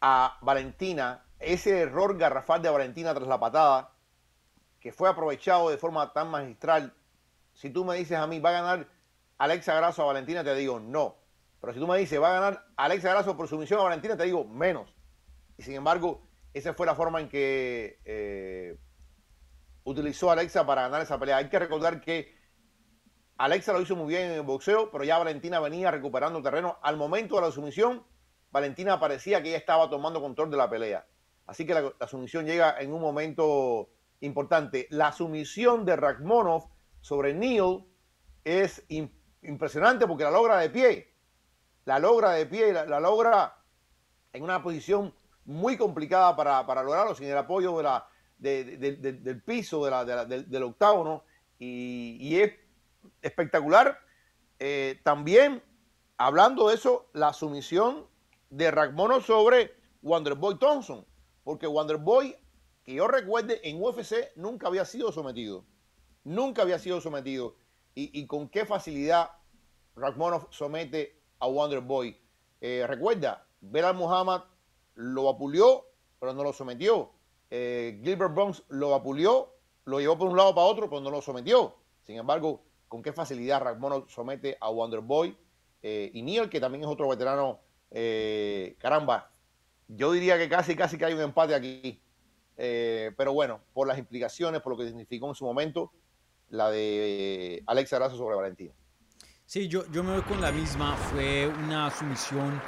a Valentina. Ese error garrafal de Valentina tras la patada, que fue aprovechado de forma tan magistral. Si tú me dices a mí, va a ganar Alexa Grasso a Valentina, te digo no. Pero si tú me dices, va a ganar Alexa Grasso por sumisión a Valentina, te digo menos. Y sin embargo, esa fue la forma en que eh, utilizó Alexa para ganar esa pelea. Hay que recordar que Alexa lo hizo muy bien en el boxeo, pero ya Valentina venía recuperando terreno. Al momento de la sumisión, Valentina parecía que ya estaba tomando control de la pelea. Así que la, sumisión llega en un momento importante. La sumisión de Rakhmonov sobre Neil es impresionante porque la logra de pie. La logra de pie, la, la logra en una posición muy complicada para, lograrlo sin el apoyo del piso del, octágono y, es espectacular. Eh, también, hablando de eso, la sumisión de Ragmono sobre Wonderboy Thompson, porque Wonderboy, que yo recuerde, en UFC nunca había sido sometido. Nunca había sido sometido. Y, con qué facilidad Ragmonov somete a Wonderboy. Eh, recuerda, Belal Muhammad lo apulió, pero no lo sometió. Eh, Gilbert Burns lo apulió, lo llevó por un lado para otro, pero no lo sometió. Sin embargo, con qué facilidad Ragmono somete a Wonderboy eh, y Neil, que también es otro veterano. Eh, caramba, yo diría que casi, casi que hay un empate aquí. pero bueno, por las implicaciones, por lo que significó en su momento la de Alexa Grasso sobre Valentina. Sí, yo, yo me voy con la misma. Fue una sumisión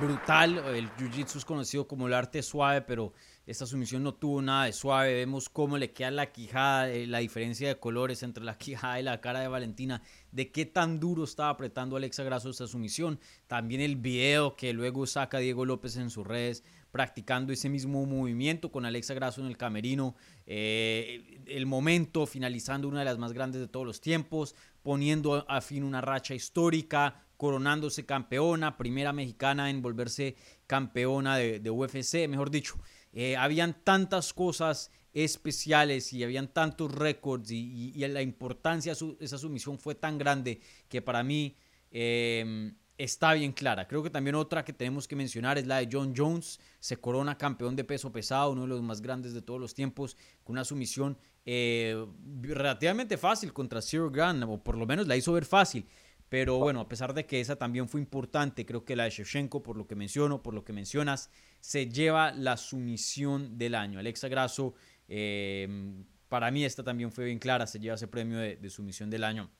brutal. El Jiu-Jitsu es conocido como el arte suave, pero esta sumisión no tuvo nada de suave. Vemos cómo le queda la quijada, eh, la diferencia de colores entre la quijada y la cara de Valentina, de qué tan duro estaba apretando Alexa Grasso esta sumisión. También el video que luego saca Diego López en sus redes practicando ese mismo movimiento con Alexa Grasso en el camerino. Eh, el momento finalizando una de las más grandes de todos los tiempos, poniendo a fin una racha histórica, coronándose campeona, primera mexicana en volverse campeona de, UFC, mejor dicho. Eh, habían tantas cosas especiales y habían tantos récords y, la importancia de esa sumisión fue tan grande que para mí em, está bien clara. Creo que también otra que tenemos que mencionar es la de John Jones. Se corona campeón de peso pesado, uno de los más grandes de todos los tiempos, con una sumisión eh, relativamente fácil contra Zero Gun, o por lo menos la hizo ver fácil. Pero bueno, a pesar de que esa también fue importante, creo que la de Shevchenko, por lo que menciono, por lo que mencionas, se lleva la sumisión del año. Alexa Grasso, em, para mí esta también fue bien clara, se lleva ese premio de, sumisión del año.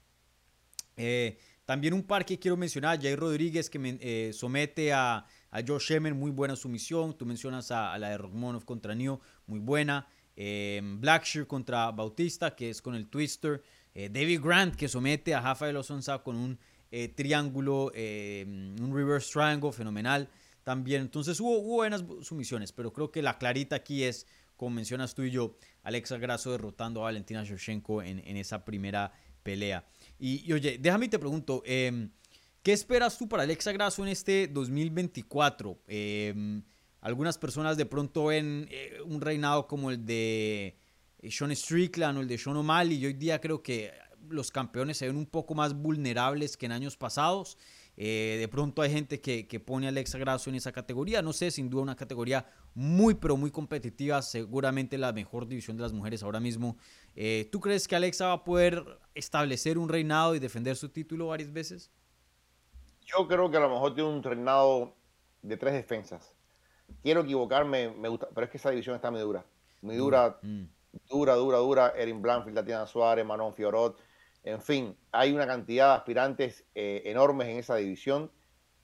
Eh, también un par que quiero mencionar, Jay Rodríguez que me, eh, somete a, a Josh Shemer, muy buena sumisión. Tú mencionas a, la de Rogmonov contra Neo, muy buena. Eh, Blackshear contra Bautista, que es con el Twister. Eh, David Grant que somete a Rafael Osonza con un eh, triángulo, eh, un reverse triangle fenomenal también. Entonces hubo, buenas sumisiones, pero creo que la clarita aquí es, como mencionas tú y yo, Alexa Grasso derrotando a Valentina Shevchenko en, esa primera pelea. Y, oye, déjame te pregunto, em, ¿qué esperas tú para Alexa Grasso en este 2024? Em, algunas personas de pronto ven un reinado como el de Sean Strickland o el de Sean O'Malley. Y hoy día creo que los campeones se ven un poco más vulnerables que en años pasados. Eh, de pronto hay gente que, pone a Alexa Grasso en esa categoría. No sé, sin duda una categoría muy, pero muy competitiva. Seguramente la mejor división de las mujeres ahora mismo. Eh, ¿Tú crees que Alexa va a poder establecer un reinado y defender su título varias veces? Yo creo que a lo mejor tiene un reinado de tres defensas. Quiero equivocarme, me gusta, pero es que esa división está muy dura. Muy dura. Mm dura, dura, dura, Erin Blanfield, Tatiana Suárez, Manon Fiorot, en fin, hay una cantidad de aspirantes eh, enormes en esa división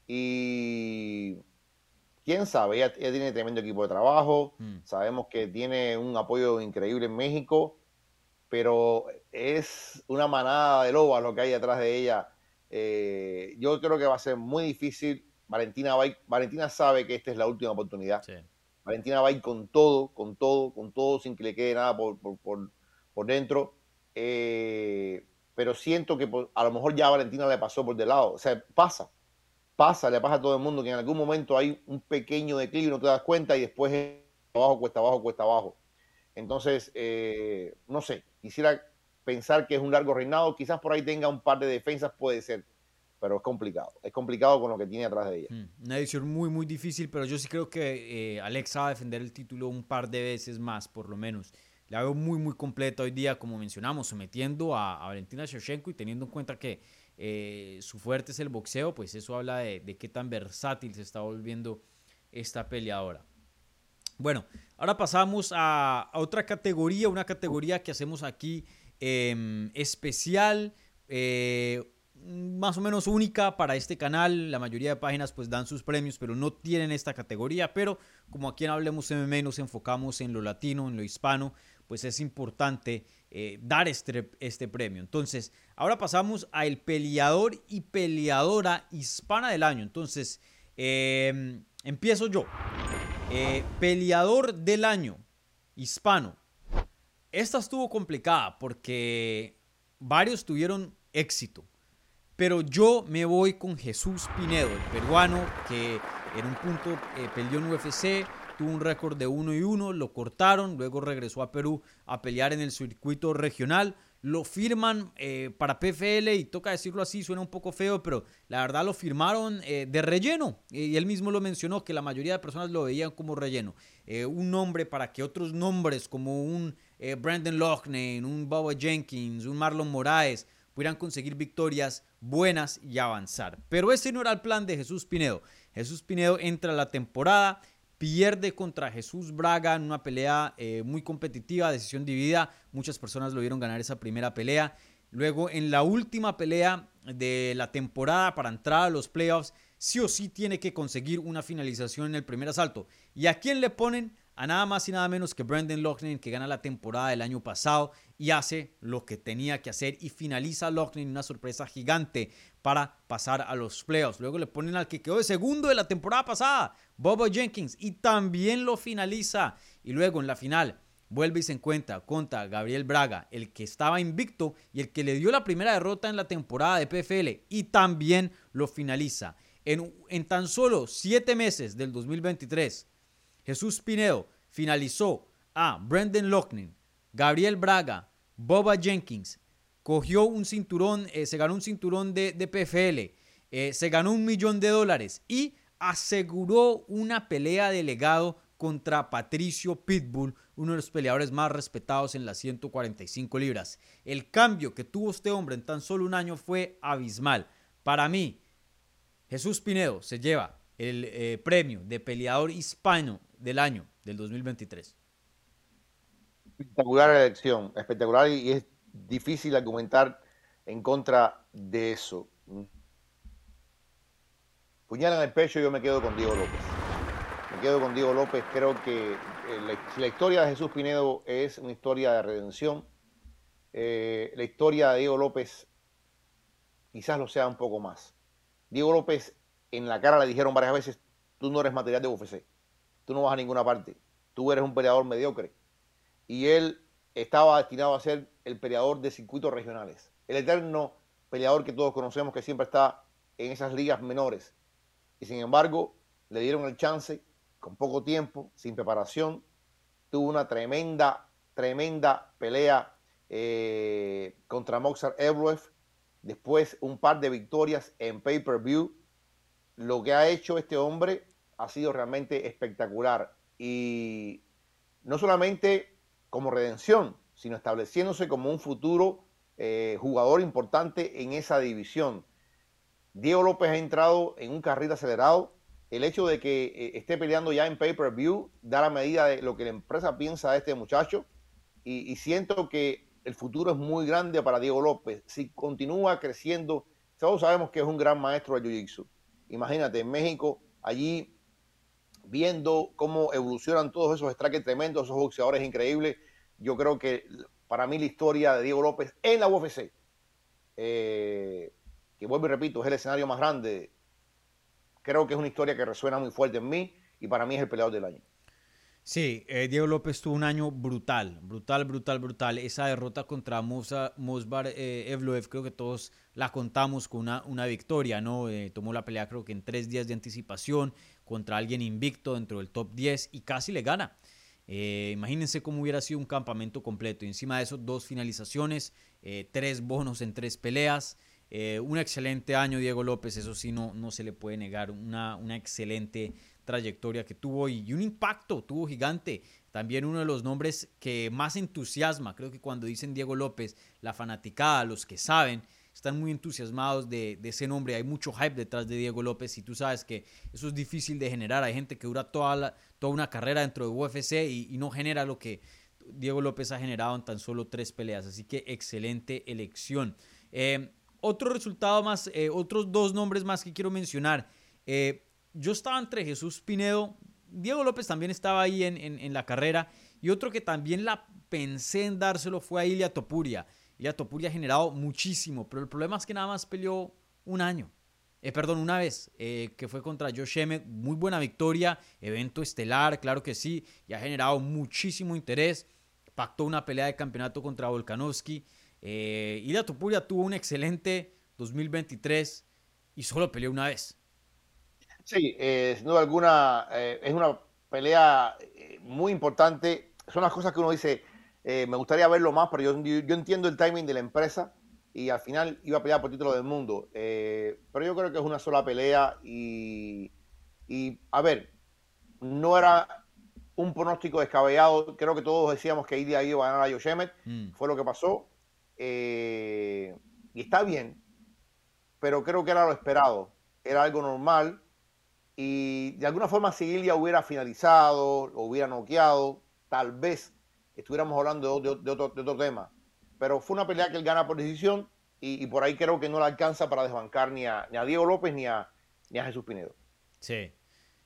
y quién sabe, ella, tiene tremendo equipo de trabajo, mm. sabemos que tiene un apoyo increíble en México, pero es una manada de lobas lo que hay detrás de ella. Eh, yo creo que va a ser muy difícil. Valentina, Valentina sabe que esta es la última oportunidad. Valentina va a ir con todo, con todo, con todo, sin que le quede nada por, por, dentro. Eh, pero siento que a lo mejor ya Valentina le pasó por del lado. O sea, pasa, pasa, le pasa a todo el mundo que en algún momento hay un pequeño declive, no te das cuenta y después abajo, cuesta abajo, cuesta abajo. Entonces, eh, no sé, quisiera pensar que es un largo reinado, quizás por ahí tenga un par de defensas, puede ser, pero es complicado, es complicado con lo que tiene atrás de ella. Mm, una edición muy, muy difícil, pero yo sí creo que eh, Alexa va a defender el título un par de veces más, por lo menos. La veo muy, muy completa hoy día, como mencionamos, sometiendo a, Valentina Shevchenko y teniendo en cuenta que eh, su fuerte es el boxeo, pues eso habla de, qué tan versátil se está volviendo esta peleadora. Bueno, ahora pasamos a, otra categoría, una categoría que hacemos aquí em, especial, eh, más o menos única para este canal. La mayoría de páginas pues dan sus premios, pero no tienen esta categoría. Pero como aquí en Hablemos MMA nos enfocamos en lo latino, en lo hispano, pues es importante eh, dar este, este premio. Entonces, ahora pasamos a el peleador y peleadora hispana del año. Entonces, em, empiezo yo. Eh, peleador del año, hispano. Esta estuvo complicada porque varios tuvieron éxito. Pero yo me voy con Jesús Pinedo, el peruano que en un punto eh, en UFC, tuvo un récord de 1 y 1, lo cortaron, luego regresó a Perú a pelear en el circuito regional, lo firman eh, para PFL y toca decirlo así, suena un poco feo, pero la verdad lo firmaron eh, de relleno. Y él mismo lo mencionó, que la mayoría de personas lo veían como relleno. Eh, un nombre para que otros nombres como un Brandon Loughnane, un Boba Jenkins, un Marlon Moraes pudieran conseguir victorias buenas y avanzar. Pero ese no era el plan de Jesús Pinedo. Jesús Pinedo entra a la temporada pierde contra Jesús Braga en una pelea eh, muy competitiva, decisión dividida. Muchas personas lo vieron ganar esa primera pelea. Luego, en la última pelea de la temporada para entrar a los playoffs, sí o sí tiene que conseguir una finalización en el primer asalto. ¿Y a quién le ponen? a nada más y nada menos que Brandon Loughnane, que gana la temporada del año pasado y hace lo que tenía que hacer y finaliza Loughnane una sorpresa gigante para pasar a los playoffs. Luego le ponen al que quedó de segundo de la temporada pasada, Bobo Jenkins, y también lo finaliza. Y luego en la final vuelve y se encuentra contra Gabriel Braga, el que estaba invicto y el que le dio la primera derrota en la temporada de PFL y también lo finaliza. En, en tan solo siete meses del 2023, Jesús Pinedo finalizó a Brendan Loughnane, Gabriel Braga, Boba Jenkins, cogió un cinturón, eh, se ganó un cinturón de, PFL, eh, se ganó un millón de dólares y aseguró una pelea de legado contra Patricio Pitbull, uno de los peleadores más respetados en las 145 libras. El cambio que tuvo este hombre en tan solo un año fue abismal. Para mí, Jesús Pinedo se lleva el eh, premio de peleador hispano del año, del 2023. Espectacular elección, espectacular y es difícil argumentar en contra de eso. Puñal en el pecho, yo me quedo con Diego López. Me quedo con Diego López. Creo que eh, la, historia de Jesús Pinedo es una historia de redención. Eh, la historia de Diego López quizás lo sea un poco más. Diego López en la cara le dijeron varias veces, tú no eres material de UFC tú no vas a ninguna parte, tú eres un peleador mediocre. Y él estaba destinado a ser el peleador de circuitos regionales, el eterno peleador que todos conocemos que siempre está en esas ligas menores. Y sin embargo, le dieron el chance con poco tiempo, sin preparación. Tuvo una tremenda, tremenda pelea eh, contra Moxar Evloev. Después un par de victorias en pay-per-view. Lo que ha hecho este hombre ha sido realmente espectacular. Y no solamente como redención, sino estableciéndose como un futuro eh, jugador importante en esa división. Diego López ha entrado en un carril acelerado. El hecho de que eh, esté peleando ya en pay-per-view da la medida de lo que la empresa piensa de este muchacho. Y, y, siento que el futuro es muy grande para Diego López. Si continúa creciendo, todos sabemos que es un gran maestro de Jiu-Jitsu. Imagínate, en México, allí viendo cómo evolucionan todos esos strikes tremendos, esos boxeadores increíbles. Yo creo que para mí la historia de Diego López en la UFC, eh, que vuelvo y repito, es el escenario más grande, creo que es una historia que resuena muy fuerte en mí y para mí es el peleador del año. Sí, eh, Diego López tuvo un año brutal, brutal, brutal, brutal. Esa derrota contra Mosbar eh, Evloev, creo que todos la contamos con una, una victoria, ¿no? Eh, tomó la pelea creo que en tres días de anticipación contra alguien invicto dentro del top 10 y casi le gana. Eh, imagínense cómo hubiera sido un campamento completo. Y encima de eso, dos finalizaciones, eh, tres bonos en tres peleas. Un excelente año, Diego López, eso sí, no, no se le puede negar. Una, una excelente trayectoria que tuvo y, un impacto tuvo gigante. También uno de los nombres que más entusiasma, creo que cuando dicen Diego López, la fanaticada, los que saben, están muy entusiasmados de, ese nombre. Hay mucho hype detrás de Diego López y tú sabes que eso es difícil de generar. Hay gente que dura toda, toda una carrera dentro de UFC y, no genera lo que Diego López ha generado en tan solo tres peleas. Así que excelente elección. Eh, otro resultado más, eh, otros dos nombres más que quiero mencionar. Eh, yo estaba entre Jesús Pinedo, Diego López también estaba ahí en, en, la carrera y otro que también la pensé en dárselo fue a Ilia Topuria. Y a Topuria ha generado muchísimo, pero el problema es que nada más peleó un año. Eh, perdón, una vez, eh, que fue contra Josh Emmett, muy buena victoria, evento estelar, claro que sí, y ha generado muchísimo interés. Pactó una pelea de campeonato contra Volkanovski. Eh, y Topuria tuvo un excelente 2023 y solo peleó una vez. Sí, eh, sin duda alguna, es una pelea muy importante. Son las cosas que uno dice, eh, me gustaría verlo más, pero yo, yo, entiendo el timing de la empresa y al final iba a pelear por título del mundo. Eh, pero yo creo que es una sola pelea y, y, a ver, no era un pronóstico descabellado. Creo que todos decíamos que Ilia iba a ganar a Yoshemet. Mm. Fue lo que pasó. Eh, y está bien, pero creo que era lo esperado. Era algo normal. Y de alguna forma, si Ilia hubiera finalizado, o hubiera noqueado, tal vez estuviéramos hablando de, otro, de, otro, tema. Pero fue una pelea que él gana por decisión y, por ahí creo que no le alcanza para desbancar ni a, ni a Diego López ni a, ni a Jesús Pinedo. Sí.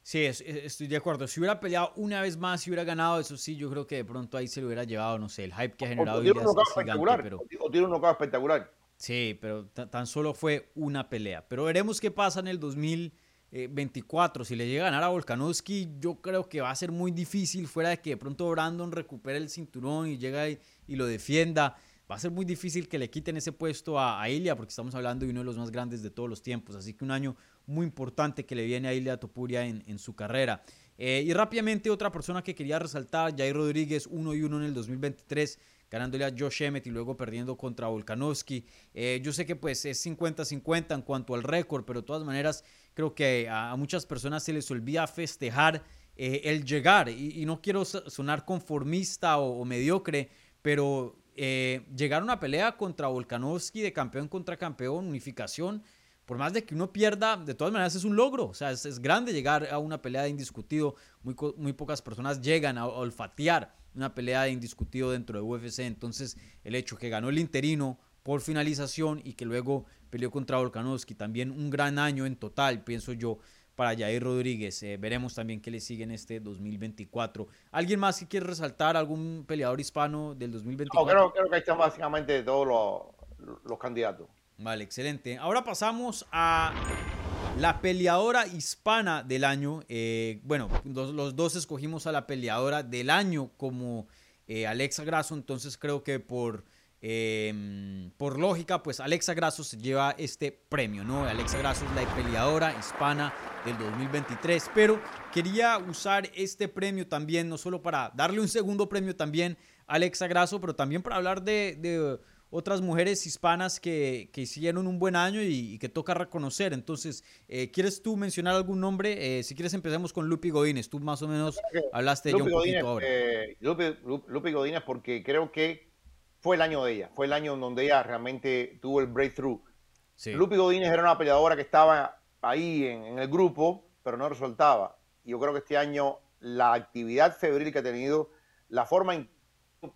Sí, estoy de acuerdo. Si hubiera peleado una vez más, si hubiera ganado, eso sí, yo creo que de pronto ahí se lo hubiera llevado, no sé, el hype que ha generado. O, tiene un espectacular. Pero... O tiene un knockout espectacular. Sí, pero tan solo fue una pelea. Pero veremos qué pasa en el 2000. 24. Eh, si le llega a ganar a Volkanovski, yo creo que va a ser muy difícil fuera de que de pronto Brandon recupere el cinturón y llega y, lo defienda. Va a ser muy difícil que le quiten ese puesto a, a, Ilia porque estamos hablando de uno de los más grandes de todos los tiempos. Así que un año muy importante que le viene a Ilia Topuria en, en su carrera. Eh, y rápidamente otra persona que quería resaltar, Jair Rodríguez 1 y 1 en el 2023 ganándole a Josh Emmett y luego perdiendo contra Volkanovski. Eh, yo sé que pues es 50-50 en cuanto al récord, pero de todas maneras creo que a, muchas personas se les olvida festejar eh, el llegar. Y, no quiero sonar conformista o, mediocre, pero eh, llegar a una pelea contra Volkanovski de campeón contra campeón, unificación, por más de que uno pierda, de todas maneras es un logro. O sea, es, grande llegar a una pelea de indiscutido. Muy, muy pocas personas llegan a olfatear una pelea de indiscutido dentro de UFC. Entonces, el hecho que ganó el interino por finalización y que luego peleó contra Volkanovski, también un gran año en total, pienso yo, para Jair Rodríguez. Eh, veremos también qué le sigue en este 2024. ¿Alguien más que quiere resaltar algún peleador hispano del 2024? No, creo, que ahí están básicamente todos los, los candidatos. Vale, excelente. Ahora pasamos a la peleadora hispana del año, eh, bueno, los, dos escogimos a la peleadora del año como eh, Alexa Grasso, entonces creo que por, em, por lógica, pues Alexa Grasso se lleva este premio, ¿no? Alexa Grasso es la peleadora hispana del 2023, pero quería usar este premio también, no solo para darle un segundo premio también a Alexa Grasso, pero también para hablar de otras mujeres hispanas que, que hicieron un buen año y, que toca reconocer. Entonces, eh, ¿quieres tú mencionar algún nombre? Eh, si quieres empecemos con Lupi Godínez. Tú más o menos hablaste de ella un poquito ahora. Eh, Lupi, Godínez porque creo que fue el año de ella. Fue el año en donde ella realmente tuvo el breakthrough. Lupi Godínez era una peleadora que estaba ahí en, en el grupo, pero no resultaba. Y yo creo que este año la actividad febril que ha tenido, la forma en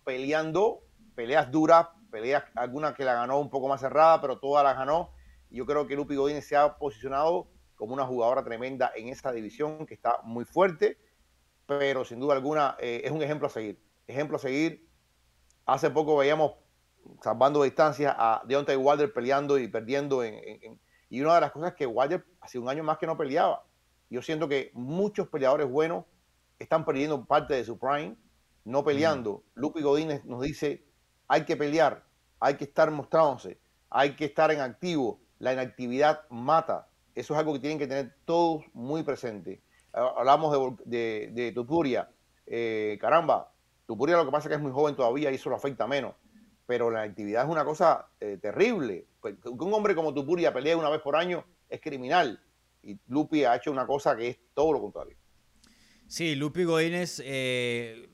peleando, peleas duras, peleas, alguna que la ganó un poco más cerrada, pero todas las ganó. Yo creo que Lupi Godínez se ha posicionado como una jugadora tremenda en esa división, que está muy fuerte, pero sin duda alguna eh, es un ejemplo a seguir. Ejemplo a seguir. Hace poco veíamos, salvando distancia, a Deontay Wilder peleando y perdiendo. En, y una de las cosas es que Wilder hace un año más que no peleaba. Yo siento que muchos peleadores buenos están perdiendo parte de su prime, no peleando. Mm. Lupi Godínez nos dice, hay que pelear, hay que estar mostrándose, hay que estar en activo. La inactividad mata. Eso es algo que tienen que tener todos muy presente. Hablamos de, de, Tupuria. eh, caramba, Tupuria lo que pasa es que es muy joven todavía y eso lo afecta menos. Pero la actividad es una cosa eh, terrible. Pues, un hombre como Tupuria pelee una vez por año es criminal. Y Lupi ha hecho una cosa que es todo lo contrario. Sí, Lupi Godínez eh,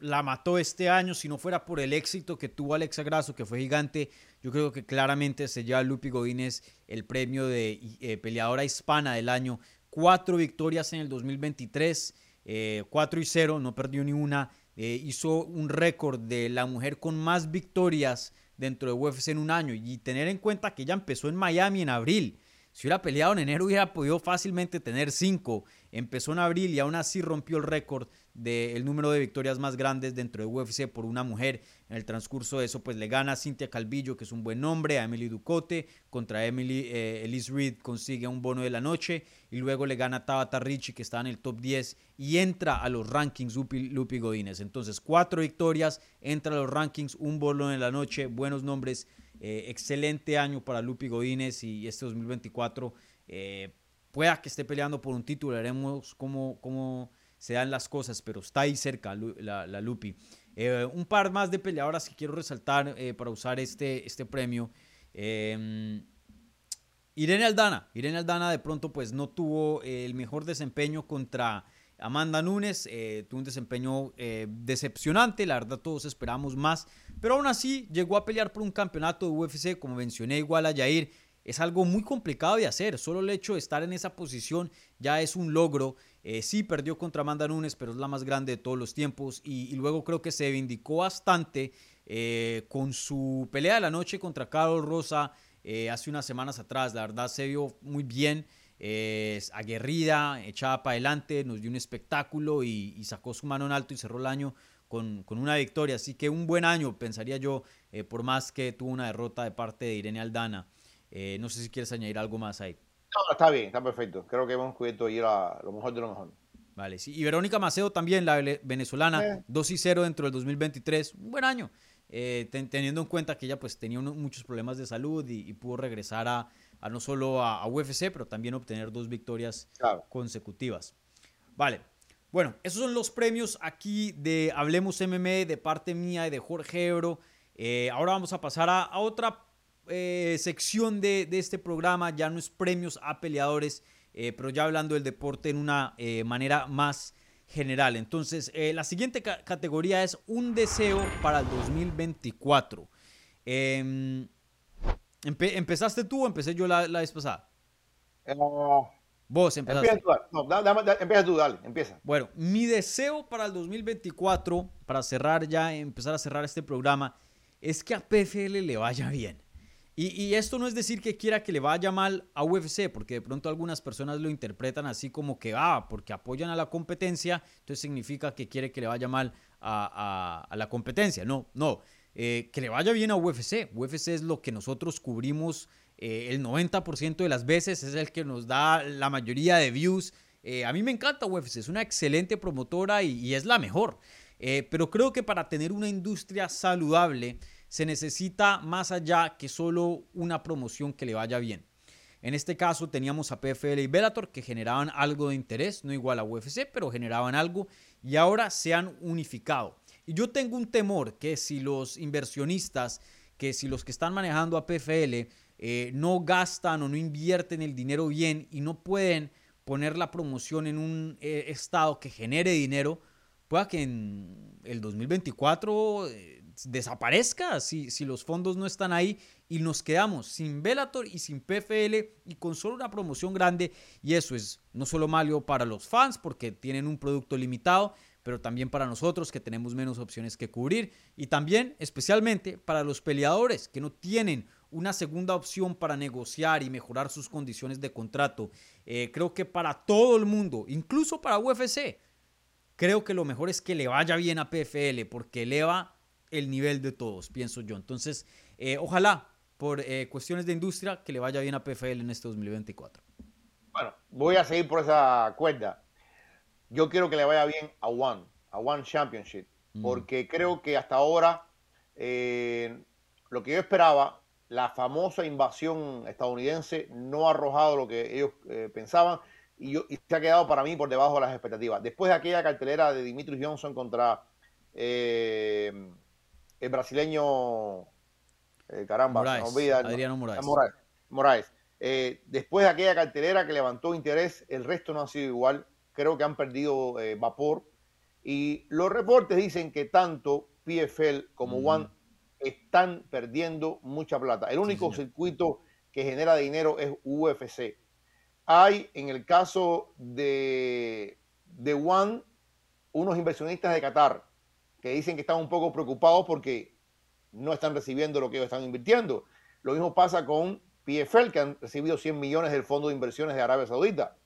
la mató este año. Si no fuera por el éxito que tuvo Alexa Grasso, que fue gigante, yo creo que claramente se lleva Lupi Godínez el premio de eh, peleadora hispana del año. Cuatro victorias en el 2023, eh, cuatro y cero, no perdió ni una. Hizo un récord de la mujer con más victorias dentro de UFC en un año. Y tener en cuenta que ella empezó en Miami en abril. Si hubiera peleado en enero, hubiera podido fácilmente tener cinco. Empezó en abril y aún así rompió el récord del número de victorias más grandes dentro de UFC por una mujer. En el transcurso de eso, pues le gana a Cintia Calvillo, que es un buen nombre, a Emily Ducote. Contra Emily, eh, Elise Reed consigue un bono de la noche. Y luego le gana a Tabata Ricci, que está en el top 10. Y entra a los rankings Lupi, Lupi Godínez. Entonces, cuatro victorias, entra a los rankings, un bono de la noche, buenos nombres. Eh, excelente año para Lupi Godínez y este 2024 eh, pueda que esté peleando por un título. Veremos cómo, cómo se dan las cosas, pero está ahí cerca la, Lupi. Eh, un par más de peleadoras que quiero resaltar para usar este, este premio. Irene Aldana. Irene Aldana de pronto pues no tuvo el mejor desempeño contra Amanda Nunes eh, tuvo un desempeño eh, decepcionante, la verdad todos esperamos más, pero aún así llegó a pelear por un campeonato de UFC, como mencioné igual a Jair, es algo muy complicado de hacer, solo el hecho de estar en esa posición ya es un logro, eh, sí perdió contra Amanda Nunes, pero es la más grande de todos los tiempos y, luego creo que se vindicó bastante con su pelea de la noche contra Carlos Rosa hace unas semanas atrás, la verdad se vio muy bien es aguerrida, echada para adelante, nos dio un espectáculo y, sacó su mano en alto y cerró el año con, una victoria. Así que un buen año, pensaría yo, eh, por más que tuvo una derrota de parte de Irene Aldana. Eh, no sé si quieres añadir algo más ahí. No, está bien, está perfecto. Creo que hemos cubierto ir a lo mejor de lo mejor. Vale, sí. Y Verónica Maceo también, la venezolana, 2 y 0 dentro del 2023. Un buen año. Eh, teniendo en cuenta que ella pues tenía muchos problemas de salud y pudo regresar a, a no solo a, UFC, pero también obtener dos victorias consecutivas. Vale. Bueno, esos son los premios aquí de Hablemos MMA de parte mía y de Jorge Ebro. Eh, ahora vamos a pasar a, otra eh, sección de, este programa. Ya no es premios a peleadores, eh, pero ya hablando del deporte en una manera más general. Entonces, la siguiente categoría es un deseo para el 2024. ¿Empezaste tú o empecé yo la, la vez pasada? Eh, Vos empezaste. Empieza tú, no, empieza tú, dale, empieza. Bueno, mi deseo para el 2024, para cerrar ya, empezar a cerrar este programa, es que a PFL le vaya bien. Y, esto no es decir que quiera que le vaya mal a UFC, porque de pronto algunas personas lo interpretan así como que, ah, porque apoyan a la competencia, entonces significa que quiere que le vaya mal a la competencia. No, no. Eh, que le vaya bien a UFC. UFC es lo que nosotros cubrimos eh, el 90% de las veces, es el que nos da la mayoría de views. Eh, a mí me encanta UFC, es una excelente promotora y, es la mejor. pero creo que para tener una industria saludable se necesita más allá que solo una promoción que le vaya bien. En este caso teníamos a PFL y Bellator que generaban algo de interés, no igual a UFC, pero generaban algo y ahora se han unificado. Y yo tengo un temor que si los inversionistas, que si los que están manejando a PFL eh, no gastan o no invierten el dinero bien y no pueden poner la promoción en un eh, estado que genere dinero, pueda que en el 2024 eh, desaparezca si, si los fondos no están ahí y nos quedamos sin Velator y sin PFL y con solo una promoción grande y eso es no solo malo para los fans porque tienen un producto limitado, pero también para nosotros que tenemos menos opciones que cubrir y también especialmente para los peleadores que no tienen una segunda opción para negociar y mejorar sus condiciones de contrato. Eh, creo que para todo el mundo, incluso para UFC, creo que lo mejor es que le vaya bien a PFL porque eleva el nivel de todos, pienso yo. Entonces, eh, ojalá por eh, cuestiones de industria que le vaya bien a PFL en este 2024. Bueno, voy a seguir por esa cuerda yo quiero que le vaya bien a One, a One Championship, mm. porque creo que hasta ahora eh, lo que yo esperaba, la famosa invasión estadounidense no ha arrojado lo que ellos eh, pensaban. y, se ha quedado para mí por debajo de las expectativas. Después de aquella cartelera de Dimitri Johnson contra eh, el brasileño, eh, caramba, Adriano Moraes. Eh, después de aquella cartelera que levantó interés, el resto no ha sido igual. Creo que han perdido vapor. Y los reportes dicen que tanto PFL como mm. One están perdiendo mucha plata. El único circuito que genera dinero es UFC. Hay en el caso de, de One unos inversionistas de Qatar que dicen que están un poco preocupados porque no están recibiendo lo que ellos están invirtiendo. Lo mismo pasa con PFL, que han recibido 100 millones del Fondo de Inversiones de Arabia Saudita.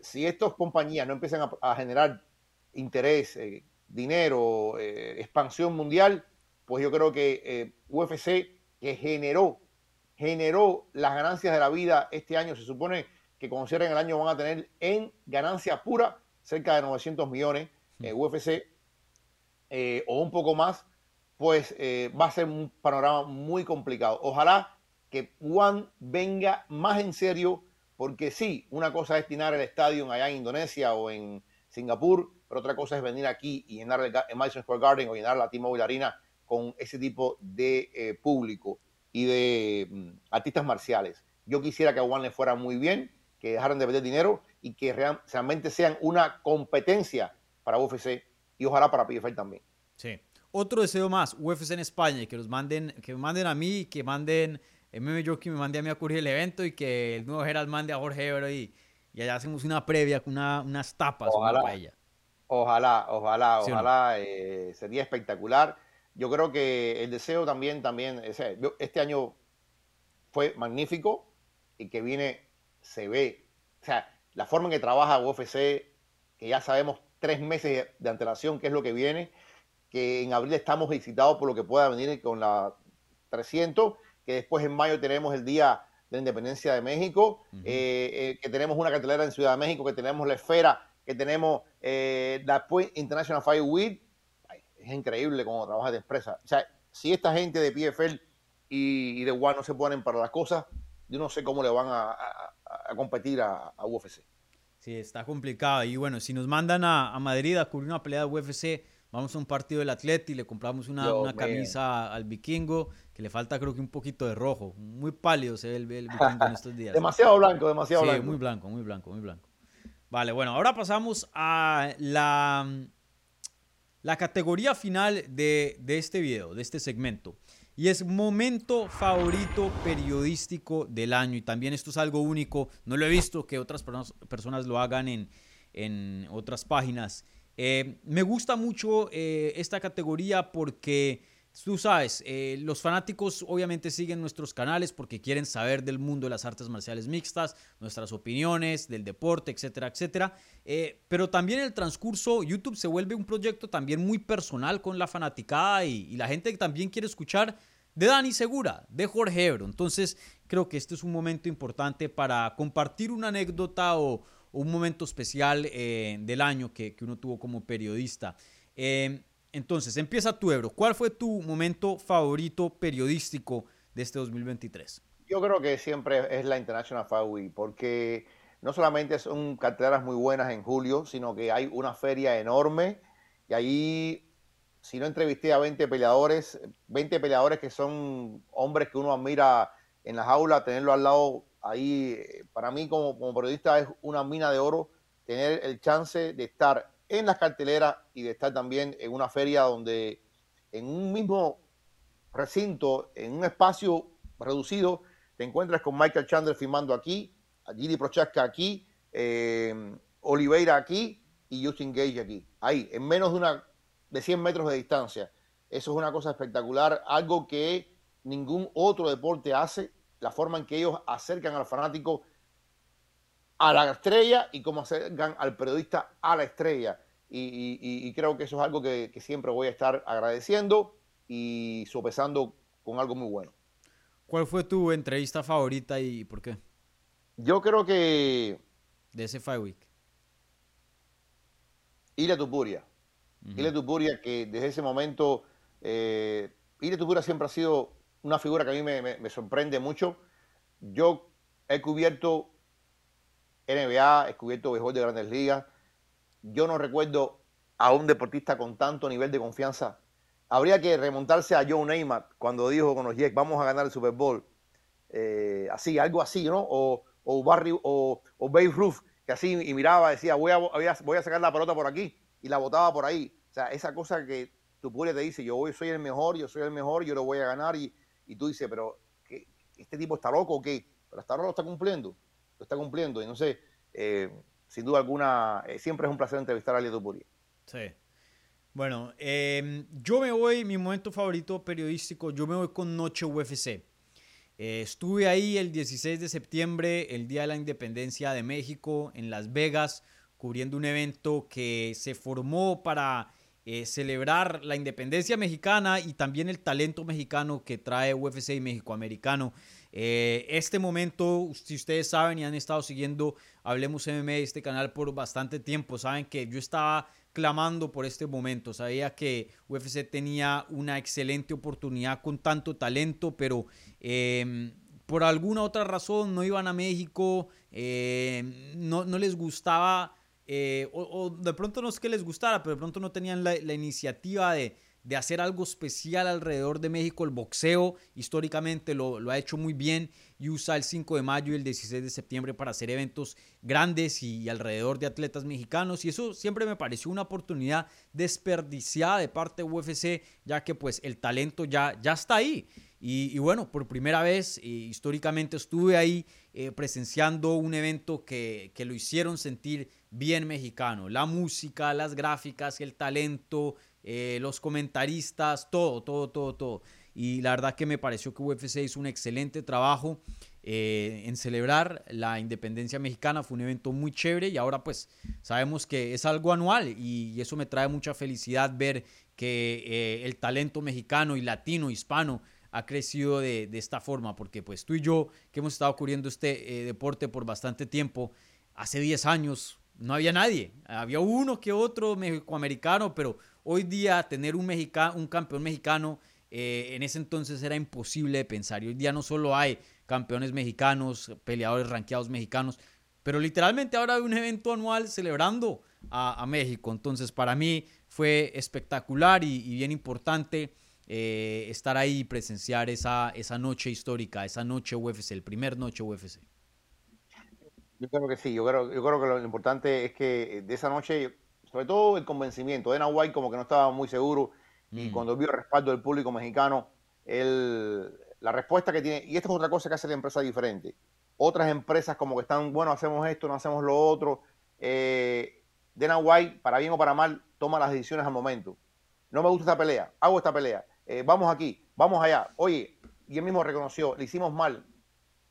si estas compañías no empiezan a, generar interés, eh, dinero, eh, expansión mundial, pues yo creo que eh, UFC, que generó, generó las ganancias de la vida este año, se supone que cuando cierren el año van a tener en ganancia pura cerca de 900 millones en UFC eh, o un poco más, pues eh, va a ser un panorama muy complicado. Ojalá que One venga más en serio, porque sí, una cosa es llenar el estadio allá en Indonesia o en Singapur, pero otra cosa es venir aquí y llenar el, Madison Square Garden o llenar la T-Mobile con ese tipo de eh, público y de mm, artistas marciales. Yo quisiera que a One le fuera muy bien, que dejaran de vender dinero y que realmente sean una competencia para UFC y ojalá para PFL también. Sí. Otro deseo más, UFC en España, que los manden, que me manden a mí, que manden MM Jockey, me mande a mí a cubrir el evento y que el nuevo Gerald mande a Jorge Ebro y, y allá hacemos una previa con una, unas tapas, ojalá, Ojalá, ojalá, ojalá, eh, sería espectacular. Yo creo que el deseo también, también, este año fue magnífico y que viene se ve, o sea, la forma en que trabaja UFC, que ya sabemos tres meses de antelación qué es lo que viene, que en abril estamos visitados por lo que pueda venir con la 300, que después en mayo tenemos el Día de la Independencia de México, eh, eh, que tenemos una cartelera en Ciudad de México, que tenemos la esfera, que tenemos eh, la International Fire Week. Es increíble cómo trabaja de empresa. O sea, si esta gente de PFL y, de One no se ponen para las cosas, yo no sé cómo le van a, a competir a, UFC. Sí, está complicado. Y bueno, si nos mandan a, Madrid a cubrir una pelea de UFC, vamos a un partido del Atleti y le compramos una, una camisa al vikingo, que le falta creo que un poquito de rojo. Muy pálido se ve el, vikingo en estos días. demasiado blanco, demasiado sí, muy blanco, muy blanco, muy blanco. Vale, bueno, ahora pasamos a la, la categoría final de, de este video, de este segmento. Y es momento favorito periodístico del año. Y también esto es algo único. No lo he visto que otras personas lo hagan en, en otras páginas. Eh, me gusta mucho eh, esta categoría porque Tú sabes, eh, los fanáticos obviamente siguen nuestros canales porque quieren saber del mundo de las artes marciales mixtas, nuestras opiniones, del deporte, etcétera, etcétera. Eh, pero también el transcurso, YouTube se vuelve un proyecto también muy personal con la fanaticada y, la gente también quiere escuchar de Dani Segura, de Jorge Ebro. Entonces creo que este es un momento importante para compartir una anécdota o, un momento especial eh, del año que, uno tuvo como periodista. Entonces, empieza tu Ebro. ¿Cuál fue tu momento favorito periodístico de este 2023? Yo creo que siempre es la International Week, porque no solamente son carteleras muy buenas en julio, sino que hay una feria enorme y ahí, si no entrevisté a 20 peleadores, 20 peleadores que son hombres que uno admira en las aulas, tenerlo al lado ahí, para mí como, como periodista es una mina de oro tener el chance de estar en las carteleras y de estar también en una feria donde en un mismo recinto, en un espacio reducido, te encuentras con Michael Chandler firmando aquí, Giri Prochaska aquí, eh, Oliveira aquí y Justin Gage aquí. Ahí, en menos de, una, de 100 metros de distancia. Eso es una cosa espectacular, algo que ningún otro deporte hace, la forma en que ellos acercan al fanático a la estrella y cómo acercan al periodista a la estrella. Y, creo que eso es algo que, siempre voy a estar agradeciendo y sopesando con algo muy bueno. ¿Cuál fue tu entrevista favorita y por qué? Yo creo que... De ese Five Week. Ile Tupuria. Uh Tupuria, que desde ese momento... Eh, Ile Tupuria siempre ha sido una figura que a mí me sorprende mucho. Yo he cubierto NBA, he cubierto de grandes ligas. Yo no recuerdo a un deportista con tanto nivel de confianza. Habría que remontarse a Joe Neymar cuando dijo con los Jets, vamos a ganar el Super Bowl. Eh, así, algo así, ¿no? O, o, Barry, o, Babe Ruth, que así y miraba, decía, voy a, voy a sacar la pelota por aquí y la botaba por ahí. O sea, esa cosa que tu público te dice, yo soy el mejor, yo soy el mejor, yo lo voy a ganar y, tú dices, pero ¿qué, ¿este tipo está loco o qué? Pero hasta ahora lo está cumpliendo, lo está cumpliendo. Y no sé, eh, sin duda alguna, eh, siempre es un placer entrevistar a Ali Tupuria. Sí. Bueno, em, yo me voy, mi momento favorito periodístico, yo me voy con Noche UFC. Eh, estuve ahí el 16 de septiembre, el Día de la Independencia de México, en Las Vegas, cubriendo un evento que se formó para celebrar la independencia mexicana y también el talento mexicano que trae UFC y México Americano. Eh, este momento, si ustedes saben y han estado siguiendo Hablemos MMA, este canal por bastante tiempo, saben que yo estaba clamando por este momento. Sabía que UFC tenía una excelente oportunidad con tanto talento, pero em, por alguna otra razón no iban a México, em, no, les gustaba eh, o, de pronto no es que les gustara, pero de pronto no tenían la, iniciativa de, hacer algo especial alrededor de México. El boxeo históricamente lo, ha hecho muy bien y usa el 5 de mayo y el 16 de septiembre para hacer eventos grandes y, alrededor de atletas mexicanos. Y eso siempre me pareció una oportunidad desperdiciada de parte de UFC, ya que pues el talento ya, ya está ahí. Y, bueno, por primera vez eh, históricamente estuve ahí eh, presenciando un evento que, que, lo hicieron sentir bien mexicano. La música, las gráficas, el talento, eh, los comentaristas, todo, todo, todo, todo. Y la verdad que me pareció que UFC hizo un excelente trabajo en celebrar la independencia mexicana. Fue un evento muy chévere y ahora pues sabemos que es algo anual y, eso me trae mucha felicidad ver que el talento mexicano y latino, hispano, ha crecido de, esta forma, porque pues tú y yo que hemos estado cubriendo este eh, deporte por bastante tiempo, hace 10 años no había nadie, había uno que otro mexicoamericano, pero hoy día tener un, un campeón mexicano eh, en ese entonces era imposible de pensar. Y hoy día no solo hay campeones mexicanos, peleadores ranqueados mexicanos, pero literalmente ahora hay un evento anual celebrando a, México. Entonces para mí fue espectacular y bien importante. Eh, estar ahí y presenciar esa, esa noche histórica, esa noche UFC, el primer noche UFC. Yo creo que sí, yo creo, yo creo que lo importante es que de esa noche, sobre todo el convencimiento, de White como que no estaba muy seguro y mm. cuando vio el respaldo del público mexicano, el, la respuesta que tiene, y esta es otra cosa que hace la empresa diferente, otras empresas como que están, bueno, hacemos esto, no hacemos lo otro, eh, Dana White, para bien o para mal, toma las decisiones al momento. No me gusta esta pelea, hago esta pelea. Eh, vamos aquí, vamos allá. Oye, y él mismo reconoció, le hicimos mal,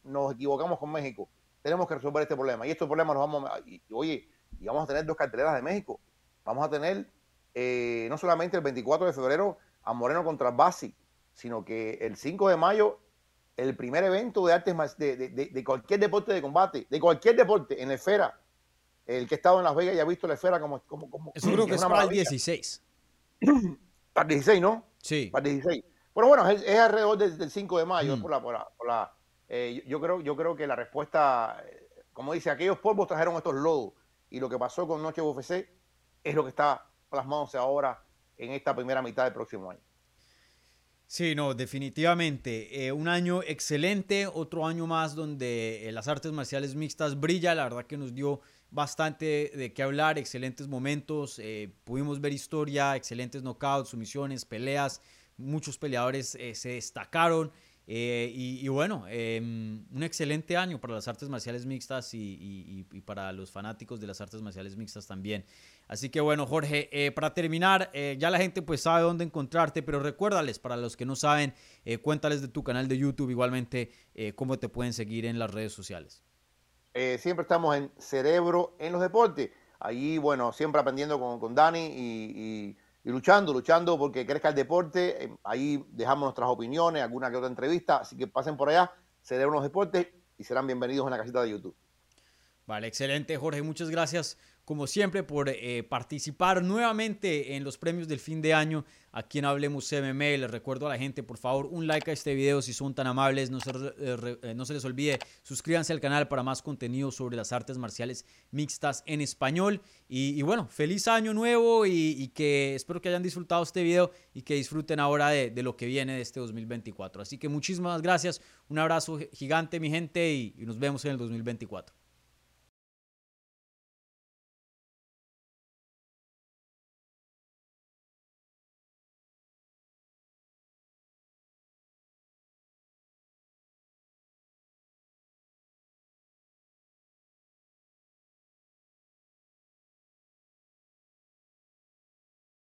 nos equivocamos con México, tenemos que resolver este problema. Y estos problemas nos vamos a... oye, y vamos a tener dos carteleras de México. Vamos a tener eh, no solamente el 24 de febrero a Moreno contra Basi, sino que el 5 de mayo el primer evento de artes de, de, cualquier deporte de combate, de cualquier deporte en la esfera. El que ha estado en Las Vegas y ha visto la esfera como... como, como Eso creo que es, para el 16. Para el 16, ¿no? Sí. Para 16. Bueno, bueno, es, alrededor del, 5 de mayo. Mm. Por la, por la, eh, yo, creo, yo creo que la respuesta, eh, como dice, aquellos polvos trajeron estos lodos. Y lo que pasó con Noche UFC es lo que está plasmándose ahora en esta primera mitad del próximo año. Sí, no, definitivamente. Eh, un año excelente, otro año más donde las artes marciales mixtas brilla. La verdad que nos dio bastante de qué hablar, excelentes momentos, eh, pudimos ver historia, excelentes knockouts, sumisiones, peleas, muchos peleadores eh, se destacaron. Eh, y, bueno, em, un excelente año para las artes marciales mixtas y, para los fanáticos de las artes marciales mixtas también. Así que bueno, Jorge, para terminar, ya la gente pues sabe dónde encontrarte, pero recuérdales, para los que no saben, cuéntales de tu canal de YouTube, igualmente cómo te pueden seguir en las redes sociales. Eh, siempre estamos en Cerebro en los Deportes. Allí, bueno, siempre aprendiendo con, Dani y, luchando, luchando porque crezca el deporte. Eh, ahí dejamos nuestras opiniones, alguna que otra entrevista. Así que pasen por allá, Cerebro en los Deportes, y serán bienvenidos en la casita de YouTube. Vale, excelente, Jorge. Muchas gracias como siempre, por eh, participar nuevamente en los premios del fin de año aquí en Hablemos MMA. Les recuerdo a la gente, por favor, un like a este video si son tan amables. No se, eh, eh, no se les olvide, suscríbanse al canal para más contenido sobre las artes marciales mixtas en español. Y, bueno, feliz año nuevo y, que espero que hayan disfrutado este video y que disfruten ahora de, de, lo que viene de este 2024. Así que muchísimas gracias, un abrazo gigante mi gente y nos vemos en el 2024.